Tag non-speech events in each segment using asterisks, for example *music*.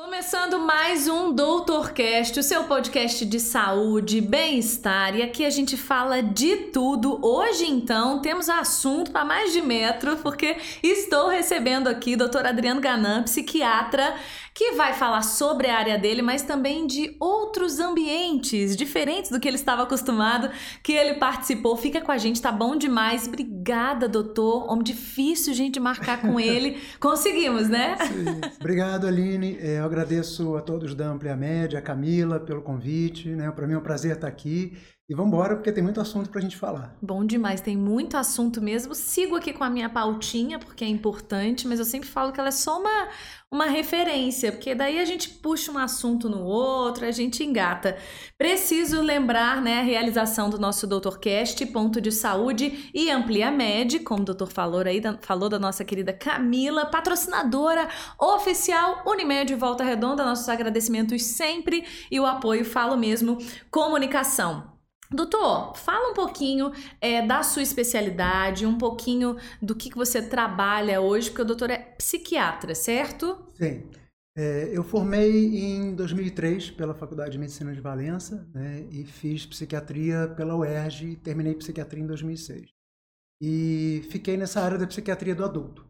Full Começando mais um Doutorcast, o seu podcast de saúde, bem-estar, e aqui a gente fala de tudo. Hoje, então, temos assunto para mais de metro, porque estou recebendo aqui o Dr. Adriano Ganan, psiquiatra, que vai falar sobre a área dele, mas também de outros ambientes diferentes do que ele estava acostumado, que ele participou. Fica com a gente, tá bom demais. Obrigada, doutor. Homem difícil, gente, marcar com *laughs* ele. Conseguimos, né? Sim. Obrigado, Aline. É, eu agradeço a todos da Amplia Média, a Camila, pelo convite. Né? Para mim é um prazer estar aqui. E vamos embora, porque tem muito assunto para a gente falar. Bom demais, tem muito assunto mesmo. Sigo aqui com a minha pautinha, porque é importante, mas eu sempre falo que ela é só uma, uma referência, porque daí a gente puxa um assunto no outro, a gente engata. Preciso lembrar né, a realização do nosso Doutorcast, Ponto de Saúde e Amplia Med, como o doutor falou aí, da, falou da nossa querida Camila, patrocinadora oficial Unimed Volta Redonda. Nossos agradecimentos sempre e o apoio, falo mesmo, comunicação. Doutor, fala um pouquinho é, da sua especialidade, um pouquinho do que, que você trabalha hoje, porque o doutor é psiquiatra, certo? Sim. É, eu formei em 2003 pela Faculdade de Medicina de Valença né, e fiz psiquiatria pela UERJ e terminei psiquiatria em 2006. E fiquei nessa área da psiquiatria do adulto.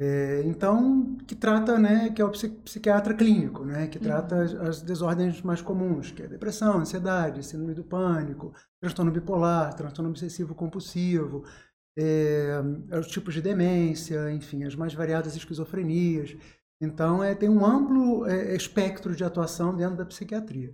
É, então, que trata, né, que é o psiquiatra clínico, né, que trata uhum. as, as, desordens mais comuns, que é depressão, ansiedade, síndrome do pânico, transtorno bipolar, transtorno obsessivo compulsivo, é, os tipos de demência, enfim, as mais variadas esquizofrenias. Então, é, tem um amplo é, espectro de atuação dentro da psiquiatria.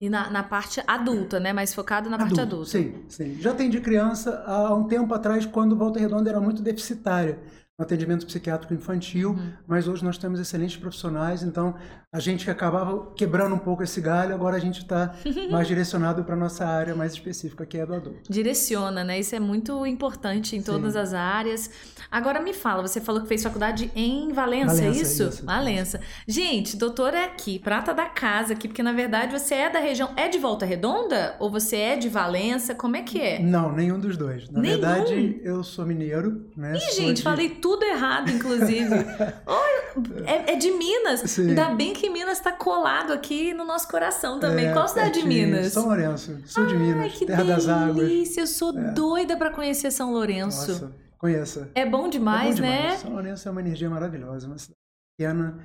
E na, na parte adulta, né? Mais focado na Adulto, parte adulta. Sim, sim. Já tem de criança há um tempo atrás, quando Volta Redonda era muito deficitária no atendimento psiquiátrico infantil, uhum. mas hoje nós temos excelentes profissionais, então a gente acabava quebrando um pouco esse galho, agora a gente está *laughs* mais direcionado para a nossa área mais específica, que é a do adulto. Direciona, né? Isso é muito importante em todas Sim. as áreas. Agora me fala, você falou que fez faculdade em Valença, é Valença isso? isso? Valença. Gente, doutor é aqui, prata da casa aqui, porque na verdade você é da região, é de Volta Redonda? Ou você é de Valença? Como é que é? Não, nenhum dos dois. Na nenhum? verdade, eu sou mineiro, né? Ih, gente, de... falei tudo errado, inclusive. *laughs* oh, é, é, de Minas. Sim. Ainda bem que Minas está colado aqui no nosso coração também. É, Qual cidade de Minas? São Lourenço, sul Ai, de Minas, terra delícia. das águas. Eu sou é. doida para conhecer São Lourenço. Nossa, conheça. É bom demais, é bom demais. né? São Lourenço é uma energia maravilhosa, uma cidade pequena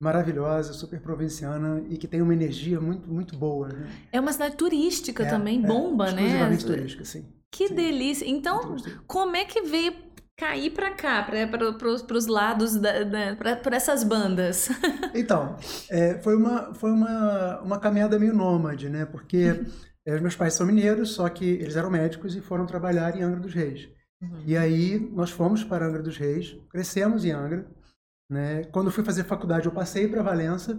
maravilhosa, super provinciana e que tem uma energia muito muito boa. Né? É uma cidade turística é, também, é, bomba, né? Exclusivamente turística, sim. Que sim. delícia! Então, como é que veio cair para cá, para os lados, para essas bandas? *laughs* então, é, foi, uma, foi uma, uma caminhada meio nômade, né? Porque uhum. é, meus pais são mineiros, só que eles eram médicos e foram trabalhar em Angra dos Reis. Uhum. E aí nós fomos para Angra dos Reis, crescemos em Angra. Né? Quando fui fazer faculdade, eu passei para Valença.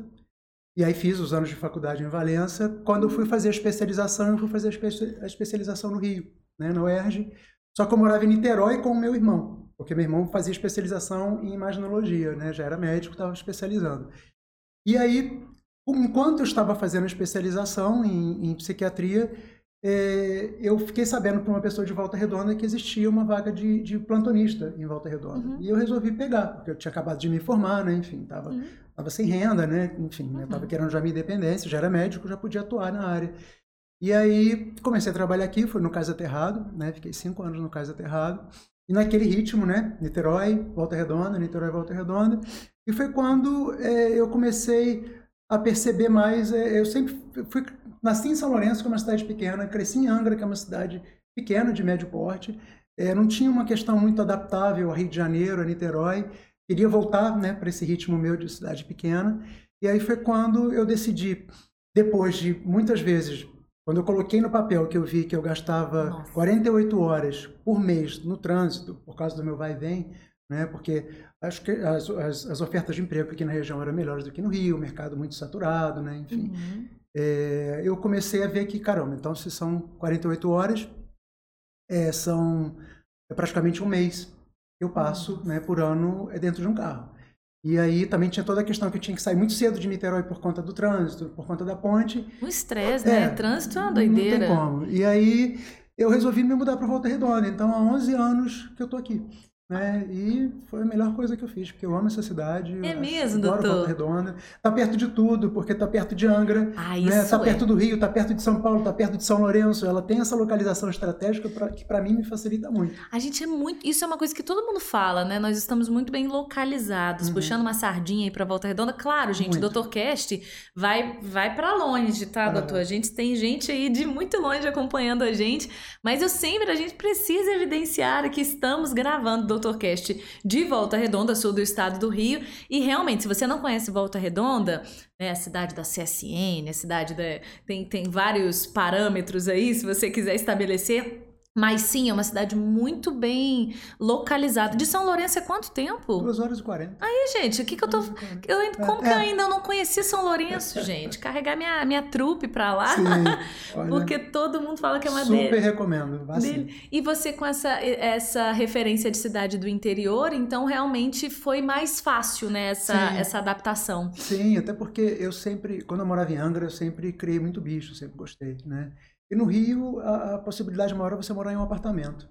E aí fiz os anos de faculdade em Valença. Quando eu fui fazer a especialização, eu fui fazer a, espe a especialização no Rio, né? na UERJ. Só que eu morava em Niterói com o meu irmão, porque meu irmão fazia especialização em imaginologia, né? Já era médico, estava especializando. E aí, enquanto eu estava fazendo a especialização em, em psiquiatria, é, eu fiquei sabendo por uma pessoa de Volta Redonda que existia uma vaga de, de plantonista em Volta Redonda. Uhum. E eu resolvi pegar, porque eu tinha acabado de me formar, né? Enfim, estava uhum. Tava sem renda, né? Enfim, uhum. estava querendo já minha independência, já era médico, já podia atuar na área. E aí comecei a trabalhar aqui, fui no Cais Aterrado, né? Fiquei cinco anos no Cais Aterrado. E naquele ritmo, né? Niterói, Volta Redonda, Niterói, Volta Redonda. E foi quando é, eu comecei a perceber mais. É, eu sempre fui. Nasci em São Lourenço, que é uma cidade pequena, cresci em Angra, que é uma cidade pequena, de médio porte. É, não tinha uma questão muito adaptável a Rio de Janeiro, a Niterói. Queria voltar né, para esse ritmo meu de cidade pequena. E aí foi quando eu decidi, depois de muitas vezes quando eu coloquei no papel que eu vi que eu gastava Nossa. 48 horas por mês no trânsito, por causa do meu vai e vem, né? porque acho que as, as, as, ofertas de emprego aqui na região eram melhores do que no Rio, o mercado muito saturado, né? enfim. Uhum. É, eu comecei a ver que, caramba, então se são 48 horas, é, são é praticamente um mês que eu passo uhum. né, por ano é dentro de um carro. E aí também tinha toda a questão que eu tinha que sair muito cedo de Niterói por conta do trânsito, por conta da ponte. O estresse, né? é, né? Trânsito é uma doideira. Não tem como. E aí eu resolvi me mudar para Volta Redonda. Então há 11 anos que eu tô aqui. Né? E foi a melhor coisa que eu fiz, porque eu amo essa cidade. É mesmo, adoro doutor? Volta Redonda. Tá perto de tudo, porque tá perto de Angra, Ah, né? Tá é. perto do Rio, tá perto de São Paulo, tá perto de São Lourenço. Ela tem essa localização estratégica pra, que para mim me facilita muito. A gente é muito. Isso é uma coisa que todo mundo fala, né? Nós estamos muito bem localizados, Uhum. puxando uma sardinha aí pra Volta Redonda. Claro, gente, Muito. o Dr. Cast vai, vai para longe, tá, Ah. doutor? A gente tem gente aí de muito longe acompanhando a gente, mas eu sempre, a gente precisa evidenciar que estamos gravando o Dr. Cast de Volta Redonda, sul do estado do Rio. E realmente, se você não conhece Volta Redonda, né, a cidade da CSN, a cidade da. Tem, tem vários parâmetros aí, se você quiser estabelecer. Mas sim, é uma cidade muito bem localizada. De São Lourenço é quanto tempo? 2 horas e 40. Ih, gente, o que, que eu tô. Eu, ainda- como que É. eu ainda não conheci São Lourenço, *laughs* gente? Carregar minha, minha trupe pra lá. Sim, *laughs* olha, Porque todo mundo fala que é uma super dele. recomendo. Vá dele. E você com essa, essa referência de cidade do interior, então realmente foi mais fácil, né, essa, Sim. essa adaptação. Sim, até porque eu sempre, quando eu morava em Angra, eu sempre criei muito bicho, sempre gostei, né? E no Rio, a, a possibilidade maior é você morar em um apartamento,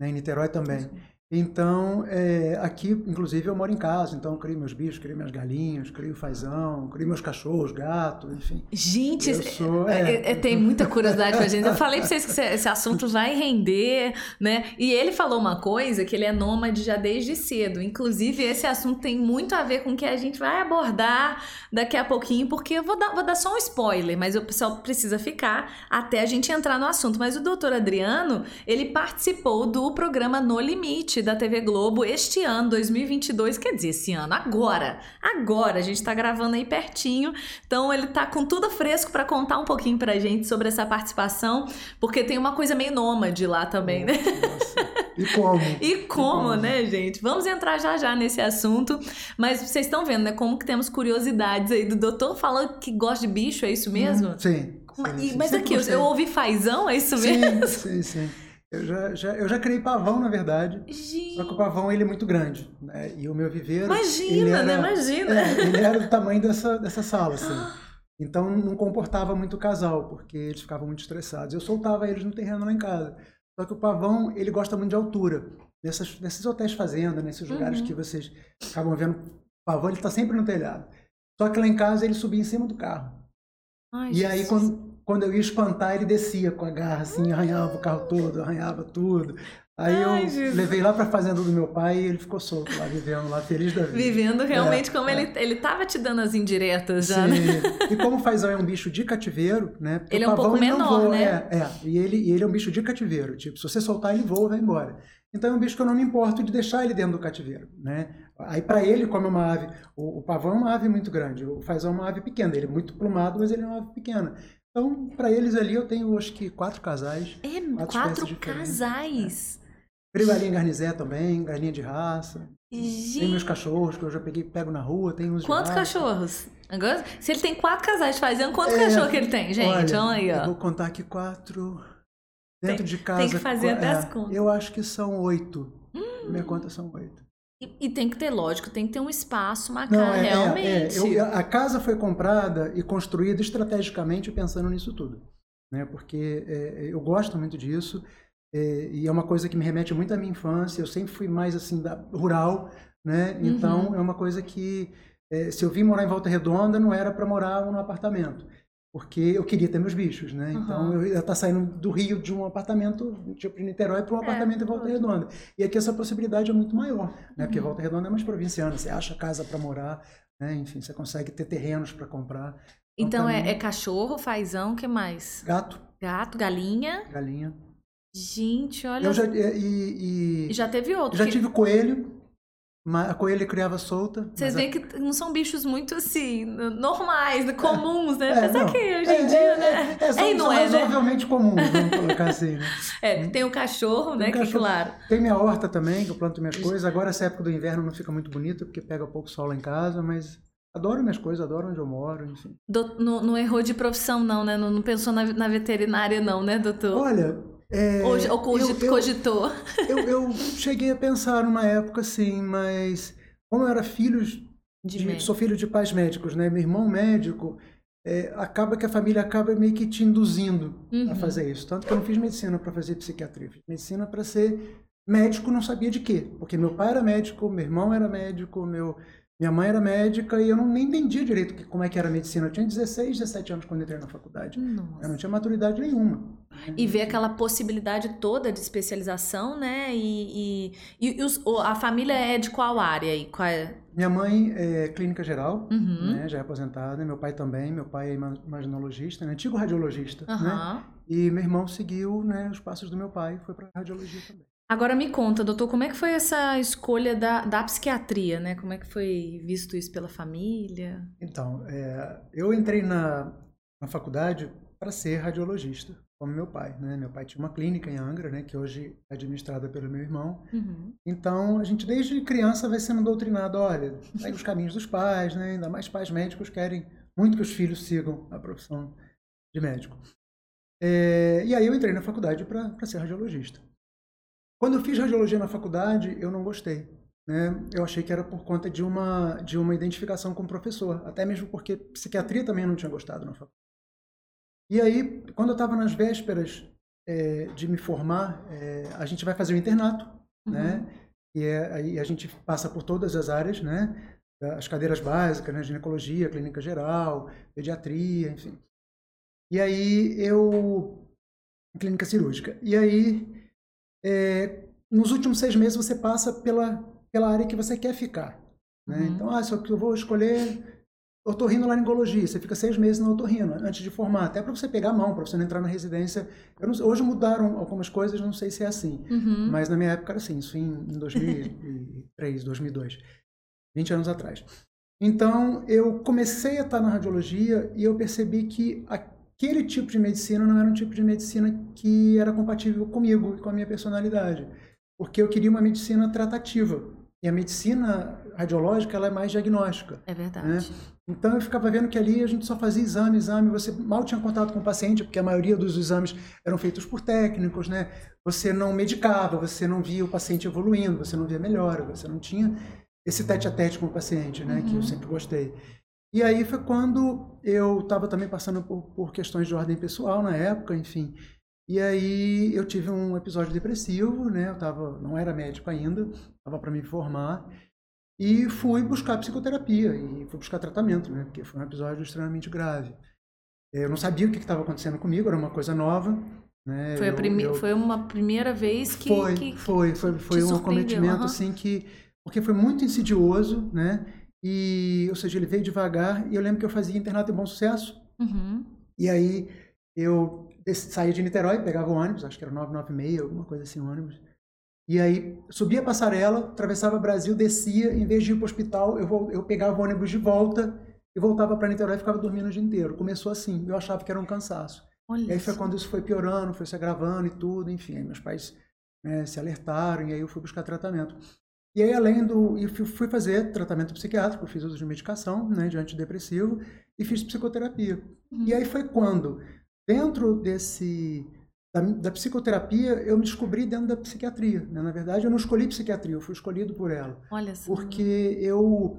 né? Em Niterói também. Então, é, aqui, inclusive, eu moro em casa, então eu crio meus bichos, crio minhas galinhas, crio fazão, crio meus cachorros, gato, enfim. Gente, sou, é, é. é, tem muita curiosidade com a gente. Eu *laughs* falei pra vocês que esse, esse assunto vai render, né? E ele falou uma coisa que ele é nômade já desde cedo. Inclusive, esse assunto tem muito a ver com o que a gente vai abordar daqui a pouquinho, porque eu vou dar, vou dar só um spoiler, mas o pessoal precisa ficar até a gente entrar no assunto. Mas o doutor Adriano, ele participou do programa No Limite da TV Globo este ano, 2022. Quer dizer, esse ano, agora. Agora, a gente tá gravando aí pertinho. Então ele tá com tudo fresco para contar um pouquinho pra gente sobre essa participação, porque tem uma coisa meio nômade lá também, né? Nossa. E como? *laughs* E como, como? né, gente? Vamos entrar já já nesse assunto, mas vocês estão vendo, né, como que temos curiosidades aí do doutor falando que gosta de bicho, é isso mesmo? Hum, Sim. Mas, sim, e- sim. mas aqui, eu, eu ouvi fazão, é isso mesmo? Sim, sim, sim. Eu já, já, eu já criei pavão, na verdade. Só que o pavão ele é muito grande, né? E o meu viveiro. Imagina, era, né? Imagina. É, ele era do tamanho dessa, dessa sala, assim. Então não comportava muito o casal, porque eles ficavam muito estressados. Eu soltava eles no terreno lá em casa. Só que o pavão, ele gosta muito de altura. Nessas, nesses hotéis fazenda, nesses lugares Uhum. que vocês acabam vendo, o pavão ele está sempre no telhado. Só que lá em casa ele subia em cima do carro. Ai, E aí, Jesus. quando, quando eu ia espantar, ele descia com a garra, assim, arranhava o carro todo, arranhava tudo. Aí Ai, eu Jesus. levei lá pra fazenda do meu pai e ele ficou solto lá, vivendo lá, feliz da vida. Vivendo realmente É, como é. ele, ele tava te dando as indiretas já, né? Sim. E como o fazão é um bicho de cativeiro, né? porque Ele é um pavão, pouco menor, voa, né? É, é. E ele, e ele é um bicho de cativeiro. Tipo, se você soltar, ele voa e vai embora. Então é um bicho que eu não me importo de deixar ele dentro do cativeiro, né? Aí para ele, como é uma ave, o, o pavão é uma ave muito grande, o fazão é uma ave pequena. Ele é muito plumado, mas ele é uma ave pequena. Então, para eles ali, eu tenho acho que quatro casais. É, Quatro quatro casais. Crio galinha garnizé também, galinha de raça. Tem meus Gente, cachorros que eu já peguei, pego na rua, tem uns quantos cachorros? Agora, se ele tem quatro casais fazendo, quantos É, cachorros que ele tem, gente? Olha, Olha aí, eu ó. vou contar aqui quatro. Dentro de casa. tem que fazer até as é, contas. Eu acho que são oito. Hum. Minha conta são oito. E, e tem que ter, lógico, tem que ter um espaço, uma Não, casa, é, é, é, realmente. eu- a casa foi comprada e construída estrategicamente pensando nisso tudo. Né? Porque é, eu gosto muito disso é, e é uma coisa que me remete muito à minha infância. Eu sempre fui mais assim, da, rural, né? Então Uhum. é uma coisa que é, se eu vim morar em Volta Redonda não era para morar num apartamento. Porque eu queria ter meus bichos, né? Então Uhum. eu ia estar saindo do Rio de um apartamento, tipo de Niterói, para um É, apartamento em Volta. Redonda. E aqui essa possibilidade é muito maior, né? Porque Uhum. Volta Redonda é mais provinciana, você acha casa para morar, né? Enfim, você consegue ter terrenos para comprar. Então pra é, é cachorro, fazão, o que mais? Gato, Gato, galinha. galinha. Gente, olha. Eu já, e, e- E já teve outro. já que- tive coelho, a coelha criava solta. Vocês mas a- veem que não são bichos muito assim, normais, né, comuns, né? É, Apesar não. que hoje É, em dia, é, né? É, é, são, É não são é, né? razoavelmente comuns, vamos *laughs* colocar assim, né? É, tem o cachorro, né? Tem Que cachorro. claro. Tem minha horta também, que eu planto minhas coisas. Agora essa época do inverno não fica muito bonita, porque pega pouco sol lá em casa, mas adoro minhas coisas, adoro onde eu moro, enfim. Do- não, não errou de profissão, não, né? Não, não pensou na, na veterinária, não, né, doutor? Olha, é, ou ou cogi- eu- eu- cogitou. eu, eu cheguei a pensar numa época assim, mas como eu era filho De de- sou filho de pais médicos, né? Meu irmão médico, é, acaba que a família acaba meio que te induzindo Uhum. a fazer isso. Tanto que eu não fiz medicina para fazer psiquiatria, fiz medicina para ser médico não sabia de quê, porque meu pai era médico, meu irmão era médico, meu minha mãe era médica e eu não nem entendia direito que, como é que era a medicina. Eu tinha 16, 17 anos quando entrei na faculdade. Nossa. Eu não tinha maturidade nenhuma. E ver aquela possibilidade toda de especialização, né? E, e, e os, a família é de qual área? E qual é? Minha mãe é clínica geral, uhum. né? já é aposentada. Meu pai também. Meu pai é imaginologista, né? antigo radiologista. Uhum. Né? E meu irmão seguiu né, os passos do meu pai foi para radiologia também. Agora me conta, doutor, como é que foi essa escolha da, da psiquiatria, né? Como é que foi visto isso pela família? Então, é, eu entrei na, na faculdade para ser radiologista, como meu pai, né? Meu pai tinha uma clínica em Angra, né? Que hoje é administrada pelo meu irmão. Uhum. Então, a gente desde criança vai sendo doutrinado, olha, segue os caminhos dos pais, né? Ainda mais pais médicos querem muito que os filhos sigam a profissão de médico. É, e aí eu entrei na faculdade para ser radiologista. Quando eu fiz radiologia na faculdade, eu não gostei. Né? Eu achei que era por conta de uma, de uma identificação com o professor, até mesmo porque psiquiatria também não tinha gostado na faculdade. E aí, quando eu estava nas vésperas é, de me formar, é, a gente vai fazer o internato, uhum. né? E é, aí a gente passa por todas as áreas, né? As cadeiras básicas, né? ginecologia, clínica geral, pediatria, enfim. E aí eu clínica cirúrgica. E aí é, nos últimos seis meses você passa pela, pela área que você quer ficar. Né? Uhum. Então, ah, só que eu vou escolher otorrinolaringologia. Você fica seis meses na otorrino antes de formar, até para você pegar a mão, para você não entrar na residência. Não, hoje mudaram algumas coisas, não sei se é assim. Uhum. Mas na minha época era assim, isso em, em 2003, 2002. 20 anos atrás. Então, eu comecei a estar na radiologia e eu percebi que a aquele tipo de medicina não era um tipo de medicina que era compatível comigo e com a minha personalidade. Porque eu queria uma medicina tratativa. E a medicina radiológica ela é mais diagnóstica. É verdade. Né? Então eu ficava vendo que ali a gente só fazia exame, exame, você mal tinha contato com o paciente, porque a maioria dos exames eram feitos por técnicos, né? Você não medicava, você não via o paciente evoluindo, você não via melhora, você não tinha esse tete a tete com o paciente, né? Uhum. Que eu uhum. sempre gostei. E aí foi quando eu estava também passando por, por, questões de ordem pessoal na época, enfim. E aí eu tive um episódio depressivo, né? Eu tava, não era médico ainda, estava para me formar. E fui buscar psicoterapia e fui buscar tratamento, né? Porque foi um episódio extremamente grave. Eu não sabia o que estava acontecendo comigo, era uma coisa nova. Né? Foi, a prime... eu... foi uma primeira vez que. Foi, que, foi, foi, foi um acometimento, uhum. assim, que. Porque foi muito insidioso, né? E, ou seja, ele veio devagar. E eu lembro que eu fazia internato em bom sucesso. Uhum. E aí eu saía de Niterói, pegava o ônibus, acho que era 996, alguma coisa assim, ônibus. E aí subia a passarela, atravessava o Brasil, descia, em vez de ir para o hospital, eu, eu pegava o ônibus de volta e voltava para Niterói e ficava dormindo o dia inteiro. Começou assim, eu achava que era um cansaço. Olha e aí foi quando isso foi piorando, foi se agravando e tudo, enfim. Aí meus pais né, se alertaram e aí eu fui buscar tratamento. E aí, além do. E fui fazer tratamento psiquiátrico, fiz uso de medicação, né, de antidepressivo, e fiz psicoterapia. Uhum. E aí foi quando, dentro desse. Da, da, psicoterapia, eu me descobri dentro da psiquiatria. Né? Na verdade, eu não escolhi psiquiatria, eu fui escolhido por ela. Olha só. Porque eu.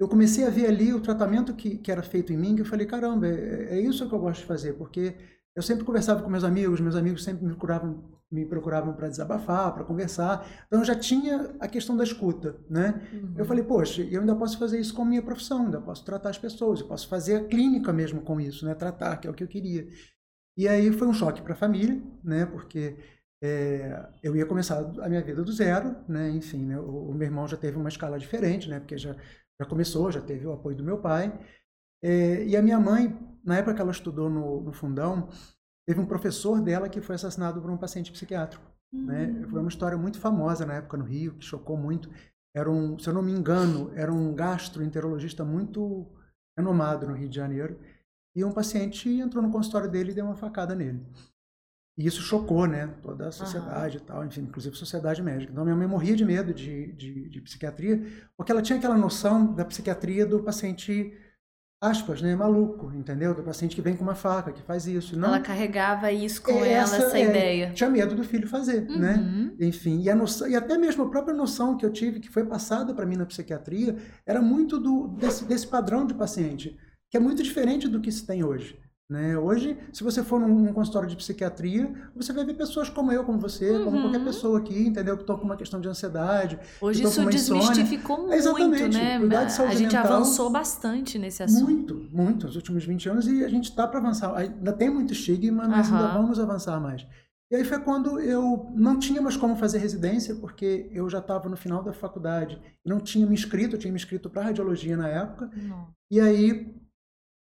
Eu comecei a ver ali o tratamento que, que era feito em mim, que eu falei, caramba, é, é isso que eu gosto de fazer, porque eu sempre conversava com meus amigos, meus amigos sempre me procuravam, me procuravam para desabafar, para conversar. Então eu já tinha a questão da escuta, né? Uhum. Eu falei, poxa, eu ainda posso fazer isso com minha profissão, ainda posso tratar as pessoas, eu posso fazer a clínica mesmo com isso, né? Tratar, que é o que eu queria. E aí foi um choque para a família, né? Porque é, eu ia começar a minha vida do zero, né? Enfim, né? O, o, meu irmão já teve uma escala diferente, né? Porque já já começou, já teve o apoio do meu pai. É, e a minha mãe, na época que ela estudou no, no fundão, teve um professor dela que foi assassinado por um paciente psiquiátrico. Uhum. Né? Hum. Foi uma história muito famosa na época no Rio, que chocou muito. Era um, se eu não me engano, era um gastroenterologista muito renomado no Rio de Janeiro. E um paciente entrou no consultório dele e deu uma facada nele. E isso chocou, né? Toda a sociedade uhum. e tal, enfim, inclusive a sociedade médica. Então, minha mãe morria de medo de, de, de, psiquiatria, porque ela tinha aquela noção da psiquiatria do paciente aspas, né, maluco, entendeu? Do paciente que vem com uma faca, que faz isso. Não, ela carregava isso com essa, ela, essa é, ideia. Tinha medo do filho fazer, né? uhum. né? Enfim, e, a noção, e até mesmo a própria noção que eu tive, que foi passada para mim na psiquiatria, era muito do, desse, desse padrão de paciente, que é muito diferente do que se tem hoje. Né? Hoje, se você for num, consultório de psiquiatria, você vai ver pessoas como eu, como você, uhum. como qualquer pessoa aqui, entendeu? Que estão com uma questão de ansiedade. Hoje isso desmistificou muito, Exatamente. né? Cuidar de saúde a gente mental, avançou bastante nesse assunto. Muito, muito, nos últimos 20 anos, e a gente está para avançar. Ainda tem muito estigma, mas uhum. ainda vamos avançar mais. E aí foi quando eu não tinha mais como fazer residência, porque eu já estava no final da faculdade. Não tinha me inscrito, eu tinha me inscrito para radiologia na época. Não. E aí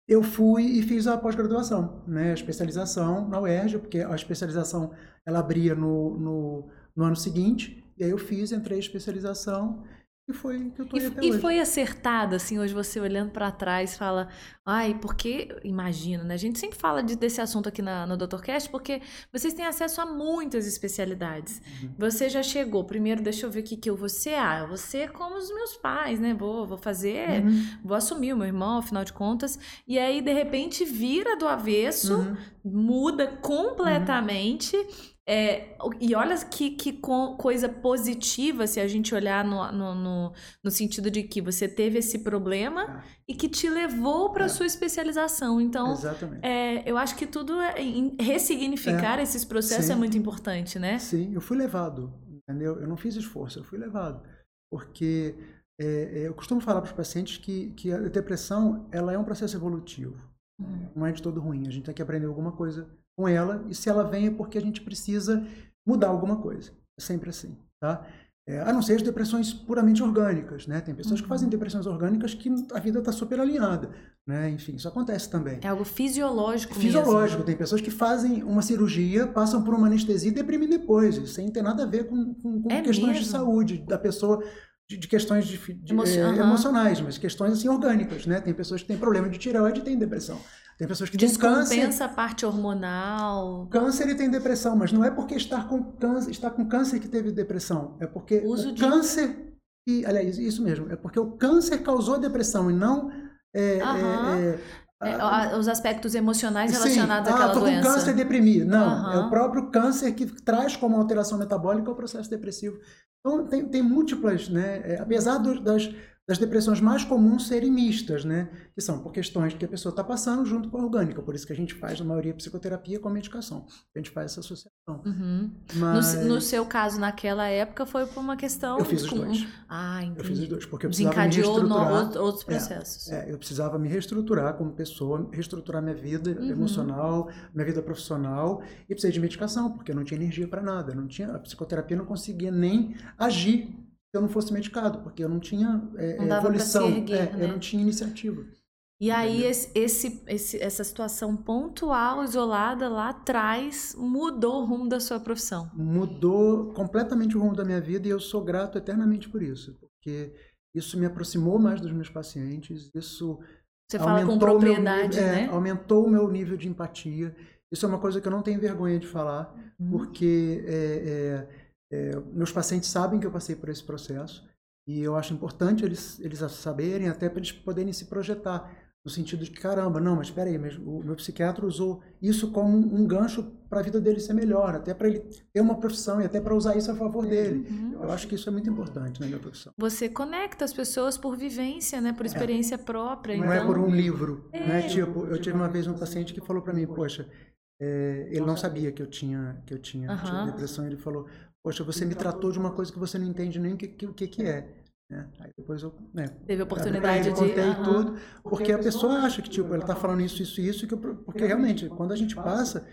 eu fui e fiz a pós-graduação, né, a especialização na UERJ, porque a especialização ela abria no, no, no ano seguinte, e aí eu fiz, entrei em especialização e foi que eu tô e, até e hoje. foi acertado, assim, hoje você olhando para trás fala, ai, porque, imagina, né? A gente sempre fala de, desse assunto aqui na, no DrCast porque vocês têm acesso a muitas especialidades. Uhum. Você já chegou, primeiro, deixa eu ver o que, que eu vou ser. Ah, você é como os meus pais, né? Vou, vou fazer, uhum. vou assumir o meu irmão, afinal de contas. E aí, de repente, vira do avesso, uhum. muda completamente é, e olha que, que coisa positiva se a gente olhar no, no, no, no sentido de que você teve esse problema é. e que te levou para a é. sua especialização. Então, é, eu acho que tudo é, ressignificar é. esses processos é Sim. é muito importante, né? Sim, eu fui levado, entendeu? Eu não fiz esforço, eu fui levado. Porque eu costumo falar para os pacientes que, que a depressão ela é um processo evolutivo. Uhum. Não é de todo ruim, a gente tem que aprender alguma coisa com ela, e se ela vem é porque a gente precisa mudar alguma coisa. É sempre assim, tá? É, a não ser as depressões puramente orgânicas, né? Tem pessoas uhum. que fazem depressões orgânicas que a vida está super alinhada, né? Enfim, isso acontece também. É algo fisiológico Fisiológico. Mesmo. Tem pessoas que fazem uma cirurgia, passam por uma anestesia e deprimem depois, sem ter nada a ver com, com, com é questões mesmo? de saúde da pessoa, de, de questões de, de, Emoci é, uhum. emocionais, mas questões assim orgânicas, né? Tem pessoas que têm problema de tireoide e têm depressão. Tem pessoas que têm câncer. Descompensa a parte hormonal. Câncer e tem depressão, mas não é porque estar com câncer, está com câncer que teve depressão. É porque Uso o de... câncer. E, aliás, isso mesmo. É porque o câncer causou a depressão e não. É, é, é, os aspectos emocionais relacionados Sim. àquela ah, tô doença. com câncer e deprimi. Não, é o próprio câncer que traz como alteração metabólica o processo depressivo. Então, tem, tem múltiplas, né? É, apesar do, das das depressões mais comuns serem mistas, né? Que são por questões que a pessoa está passando junto com a orgânica. Por isso que a gente faz, na maioria, psicoterapia com medicação. A gente faz essa associação. Uhum. Mas... No, no, seu caso, naquela época, foi por uma questão... Eu fiz os dois. Ah, entendi. Eu fiz os dois, porque eu precisava me reestruturar. No, outros é, processos. É, é, eu precisava me reestruturar como pessoa, reestruturar minha vida uhum. emocional, minha vida profissional, e precisei de medicação, porque eu não tinha energia para nada. Não tinha, a psicoterapia não conseguia nem agir eu não fosse medicado, porque eu não tinha é, não evolução, erguer, é, né? eu não tinha iniciativa. E aí esse, esse, esse, essa situação pontual, isolada lá atrás, mudou o rumo da sua profissão? Mudou completamente o rumo da minha vida e eu sou grato eternamente por isso, porque isso me aproximou mais dos meus pacientes, isso você fala com propriedade, nível, é, né? aumentou o meu nível de empatia. Isso é uma coisa que eu não tenho vergonha de falar, uhum. porque é, é, é, meus pacientes sabem que eu passei por esse processo e eu acho importante eles, eles saberem, até para eles poderem se projetar, no sentido de que, caramba, não, mas espera aí, mas o meu psiquiatra usou isso como um gancho para a vida dele ser melhor, até para ele ter uma profissão e até para usar isso a favor dele. Uhum. Eu acho que isso é muito importante na minha profissão. Você conecta as pessoas por vivência, né, por é. experiência é. própria. Não então... é por um livro, é. né? Tipo, eu tive uma vez um paciente que falou para mim, poxa, é, ele não sabia que eu tinha que eu tinha, uhum. tinha depressão, ele falou, poxa, você me tratou de uma coisa que você não entende nem o que, que, que, que é. Né? Aí depois eu né, teve oportunidade de contei uhum. tudo, porque a pessoa acha que tipo ele está falando isso, isso, isso, que eu, porque realmente quando a gente passa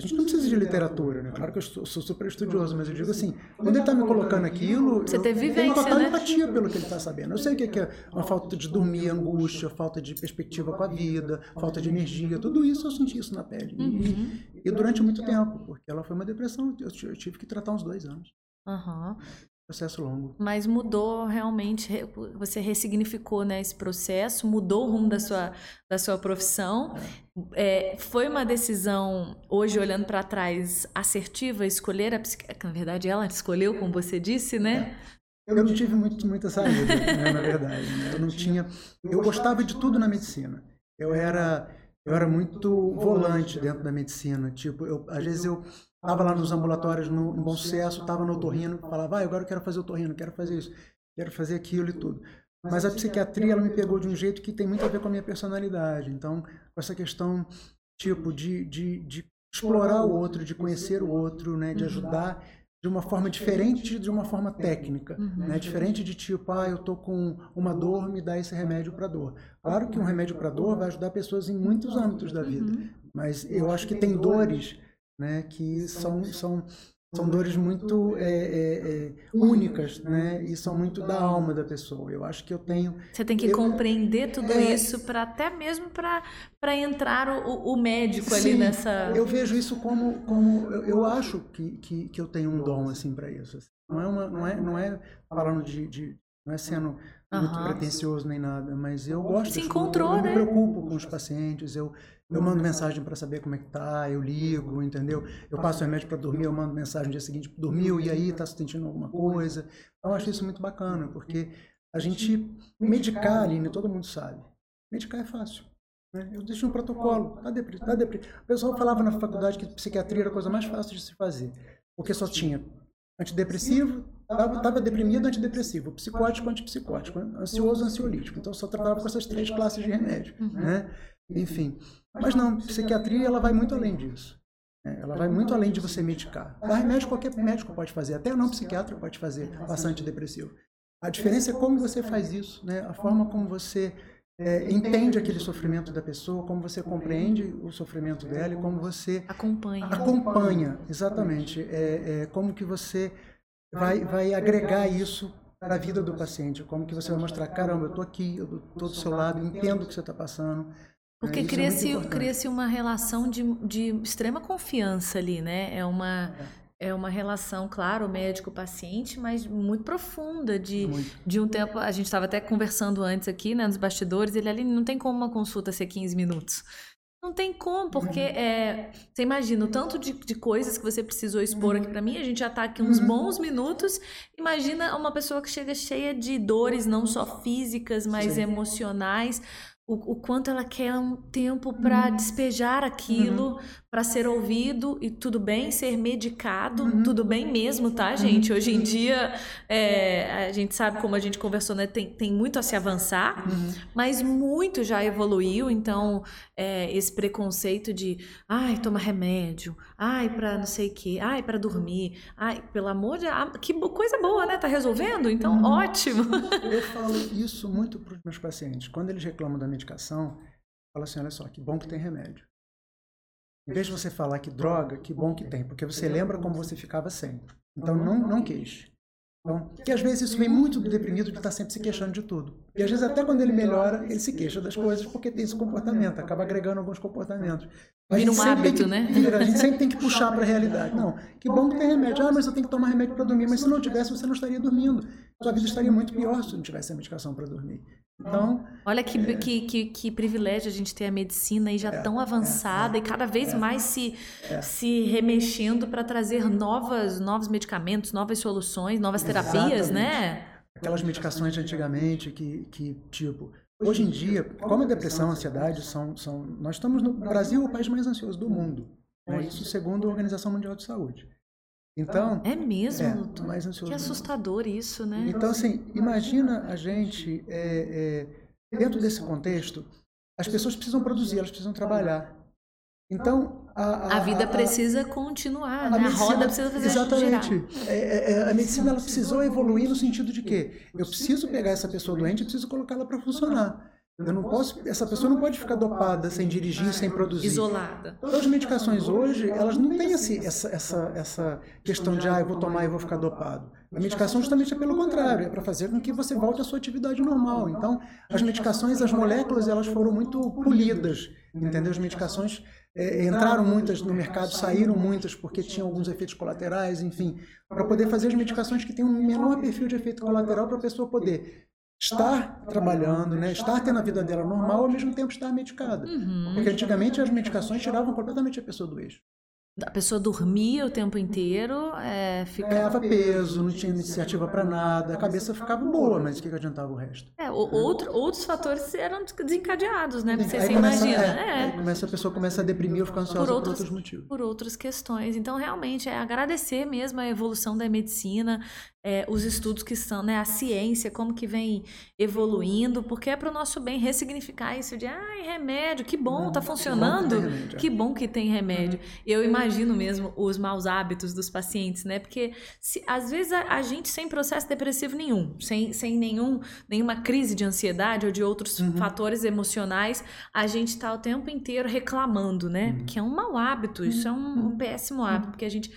a gente não precisa de literatura, né? Claro que eu sou, sou super estudioso, mas eu digo assim, quando ele está me colocando aquilo, Você eu teve vivência, tenho total né? empatia pelo que ele está sabendo. Eu sei o que é uma falta de dormir, angústia, falta de perspectiva com a vida, falta de energia, tudo isso eu senti isso na pele. Uhum. E, e, durante muito tempo, porque ela foi uma depressão, eu, eu tive que tratar uns dois anos. Uhum. Processo longo. Mas mudou realmente, você ressignificou né, esse processo, mudou o rumo da sua, da sua profissão. É, foi uma decisão, hoje olhando para trás, assertiva escolher a psiquiatra? Na verdade, ela escolheu, como você disse, né? É. Eu não tive muito, muita saída, né, na verdade. Né? Eu não tinha. Eu gostava de tudo na medicina. Eu era, eu era muito volante dentro da medicina. Tipo, eu, às vezes eu Estava lá nos ambulatórios no, em Bom Sucesso, estava no otorrino, falava, ah, agora eu quero fazer otorrino, quero fazer isso, quero fazer aquilo e tudo. Mas a psiquiatria, ela me pegou de um jeito que tem muito a ver com a minha personalidade. Então, com essa questão tipo de, de, de explorar o outro, de conhecer o outro, né, de ajudar de uma forma diferente de uma forma técnica, uhum. né? Diferente de tipo, ah, eu tô com uma dor, me dá esse remédio para dor. Claro que um remédio para dor vai ajudar pessoas em muitos âmbitos da vida, uhum. mas eu acho que tem dores, né, que são são são dores muito é, é, é, únicas, né? E são muito da alma da pessoa. Eu acho que eu tenho. Você tem que eu, compreender tudo é, isso para até mesmo para para entrar o, o médico sim, ali nessa. Eu vejo isso como como eu, eu acho que, que, que eu tenho um dom assim para isso. Assim. Não é uma não é não é falando de, de não é sendo muito uhum. pretencioso nem nada, mas eu gosto. Se encontrou, eu, eu né? me preocupo com os pacientes, eu eu mando mensagem para saber como é que tá, eu ligo, entendeu? Eu passo remédio para dormir, eu mando mensagem no dia seguinte, dormiu e aí tá sentindo alguma coisa. Então eu acho isso muito bacana, porque a gente medicar, Aline, todo mundo sabe. Medicar é fácil. Né? Eu deixo um protocolo, tá deprimido, tá deprimido. O pessoal falava na faculdade que psiquiatria era a coisa mais fácil de se fazer, porque só tinha antidepressivo, estava deprimido, antidepressivo, psicótico, antipsicótico, ansioso, ansiolítico. Então só tratava com essas três classes de remédio, né? Enfim, mas não, psiquiatria ela vai muito além disso. Né? Ela vai muito além de você medicar. Dar remédio qualquer médico pode fazer, até não psiquiatra pode fazer, passar antidepressivo. A diferença é como você faz isso, né? a forma como você é, entende aquele sofrimento da pessoa, como você compreende o sofrimento dela e como você acompanha. Acompanha, exatamente. É, é, como que você vai, vai agregar isso para a vida do paciente, como que você vai mostrar, caramba, eu estou aqui, eu estou do seu lado, entendo o que você está passando, porque é, cria-se é cria uma relação de, de extrema confiança ali, né? É uma, é. é uma relação, claro, médico-paciente, mas muito profunda. De, muito. de um tempo. A gente estava até conversando antes aqui, né, nos bastidores. Ele ali não tem como uma consulta ser 15 minutos. Não tem como, porque uhum. é, você imagina o tanto de, de coisas que você precisou expor aqui para mim. A gente já está aqui uns uhum. bons minutos. Imagina uma pessoa que chega cheia de dores, não só físicas, mas Sim. emocionais o, o quanto ela quer um tempo para uhum. despejar aquilo, uhum. para ser ouvido e tudo bem ser medicado, uhum. tudo bem mesmo, tá, gente? Hoje em dia é, a gente sabe como a gente conversou, né? Tem, tem muito a se avançar, uhum. mas muito já evoluiu. Então é, esse preconceito de, ai, toma remédio, ai, para não sei o quê, ai, para dormir, ai, pelo amor de, ah, que coisa boa, né? Tá resolvendo? Então uhum. ótimo. Eu falo *laughs* isso muito para os meus pacientes quando eles reclamam da medicação, fala assim, olha só, que bom que tem remédio. Em vez de você falar que droga, que bom que tem, porque você lembra como você ficava sem. Então não, não queixe. Então, e às vezes isso vem muito do deprimido de estar sempre se queixando de tudo. E às vezes até quando ele melhora, ele se queixa das coisas porque tem esse comportamento, acaba agregando alguns comportamentos. Vira um hábito, que, né? Vira, a gente sempre tem que *laughs* puxar para a realidade. Não, que bom que tem remédio. Ah, mas eu tenho que tomar remédio para dormir. Mas se não tivesse, você não estaria dormindo. Sua vida estaria muito pior se não tivesse a medicação para dormir. Então, Olha que, é... que, que, que, privilégio a gente ter a medicina aí já é, tão avançada é, e cada vez é. mais se, é. se remexendo para trazer novas, novos medicamentos, novas soluções, novas terapias, né? Aquelas medicações de antigamente que, que, tipo, hoje em dia, como a depressão, a ansiedade são, são. Nós estamos no Brasil, o país mais ansioso do mundo. Né? Isso segundo a Organização Mundial de Saúde. Então, é mesmo, é, mais ansioso que assustador isso, né? Então, assim, imagina a gente é, é, dentro desse contexto, as pessoas precisam produzir, elas precisam trabalhar. Então, a, a, a vida a, precisa continuar, a, né? medicina, a roda precisa fazer Exatamente. É, é, é, a medicina ela precisou evoluir no sentido de que eu preciso pegar essa pessoa doente e preciso colocá-la para funcionar. Eu não posso, essa pessoa não pode ficar dopada sem dirigir, sem produzir. Isolada. Todas as medicações hoje, elas não têm esse, essa, essa, essa questão de, ah, eu vou tomar e vou ficar dopado. A medicação justamente é pelo contrário, é para fazer com que você volte à sua atividade normal. Então, as medicações, as moléculas, elas foram muito polidas, entendeu? As medicações é, entraram muitas no mercado, saíram muitas porque tinham alguns efeitos colaterais, enfim, para poder fazer as medicações que têm um menor perfil de efeito colateral para a pessoa poder estar trabalhando, né, estar tendo a vida dela normal, ao mesmo tempo estar medicada. Uhum. Porque antigamente as medicações tiravam completamente a pessoa do eixo. a pessoa dormia o tempo inteiro, é, ficava... peso, não tinha iniciativa para nada, a cabeça ficava boa, mas o que, que adiantava o resto? É, o, outro, outros fatores eram desencadeados, né? Você, imagina. É, é. começa, a pessoa começa a deprimir ou ficar ansiosa por, outros, por outros motivos. Por outras questões. Então, realmente, é agradecer mesmo a evolução da medicina, é, os estudos que são, né, a ciência, como que vem evoluindo, porque é para o nosso bem ressignificar isso de, ai, remédio, que bom, está funcionando, que bom que tem remédio. Uhum. Eu imagino mesmo os maus hábitos dos pacientes, né, porque se, às vezes a, a, gente sem processo depressivo nenhum, sem, sem nenhum, nenhuma crise de ansiedade ou de outros uhum. fatores emocionais, a gente está o tempo inteiro reclamando, né, uhum. que é um mau hábito, isso é um, um uhum. péssimo hábito, uhum. porque a gente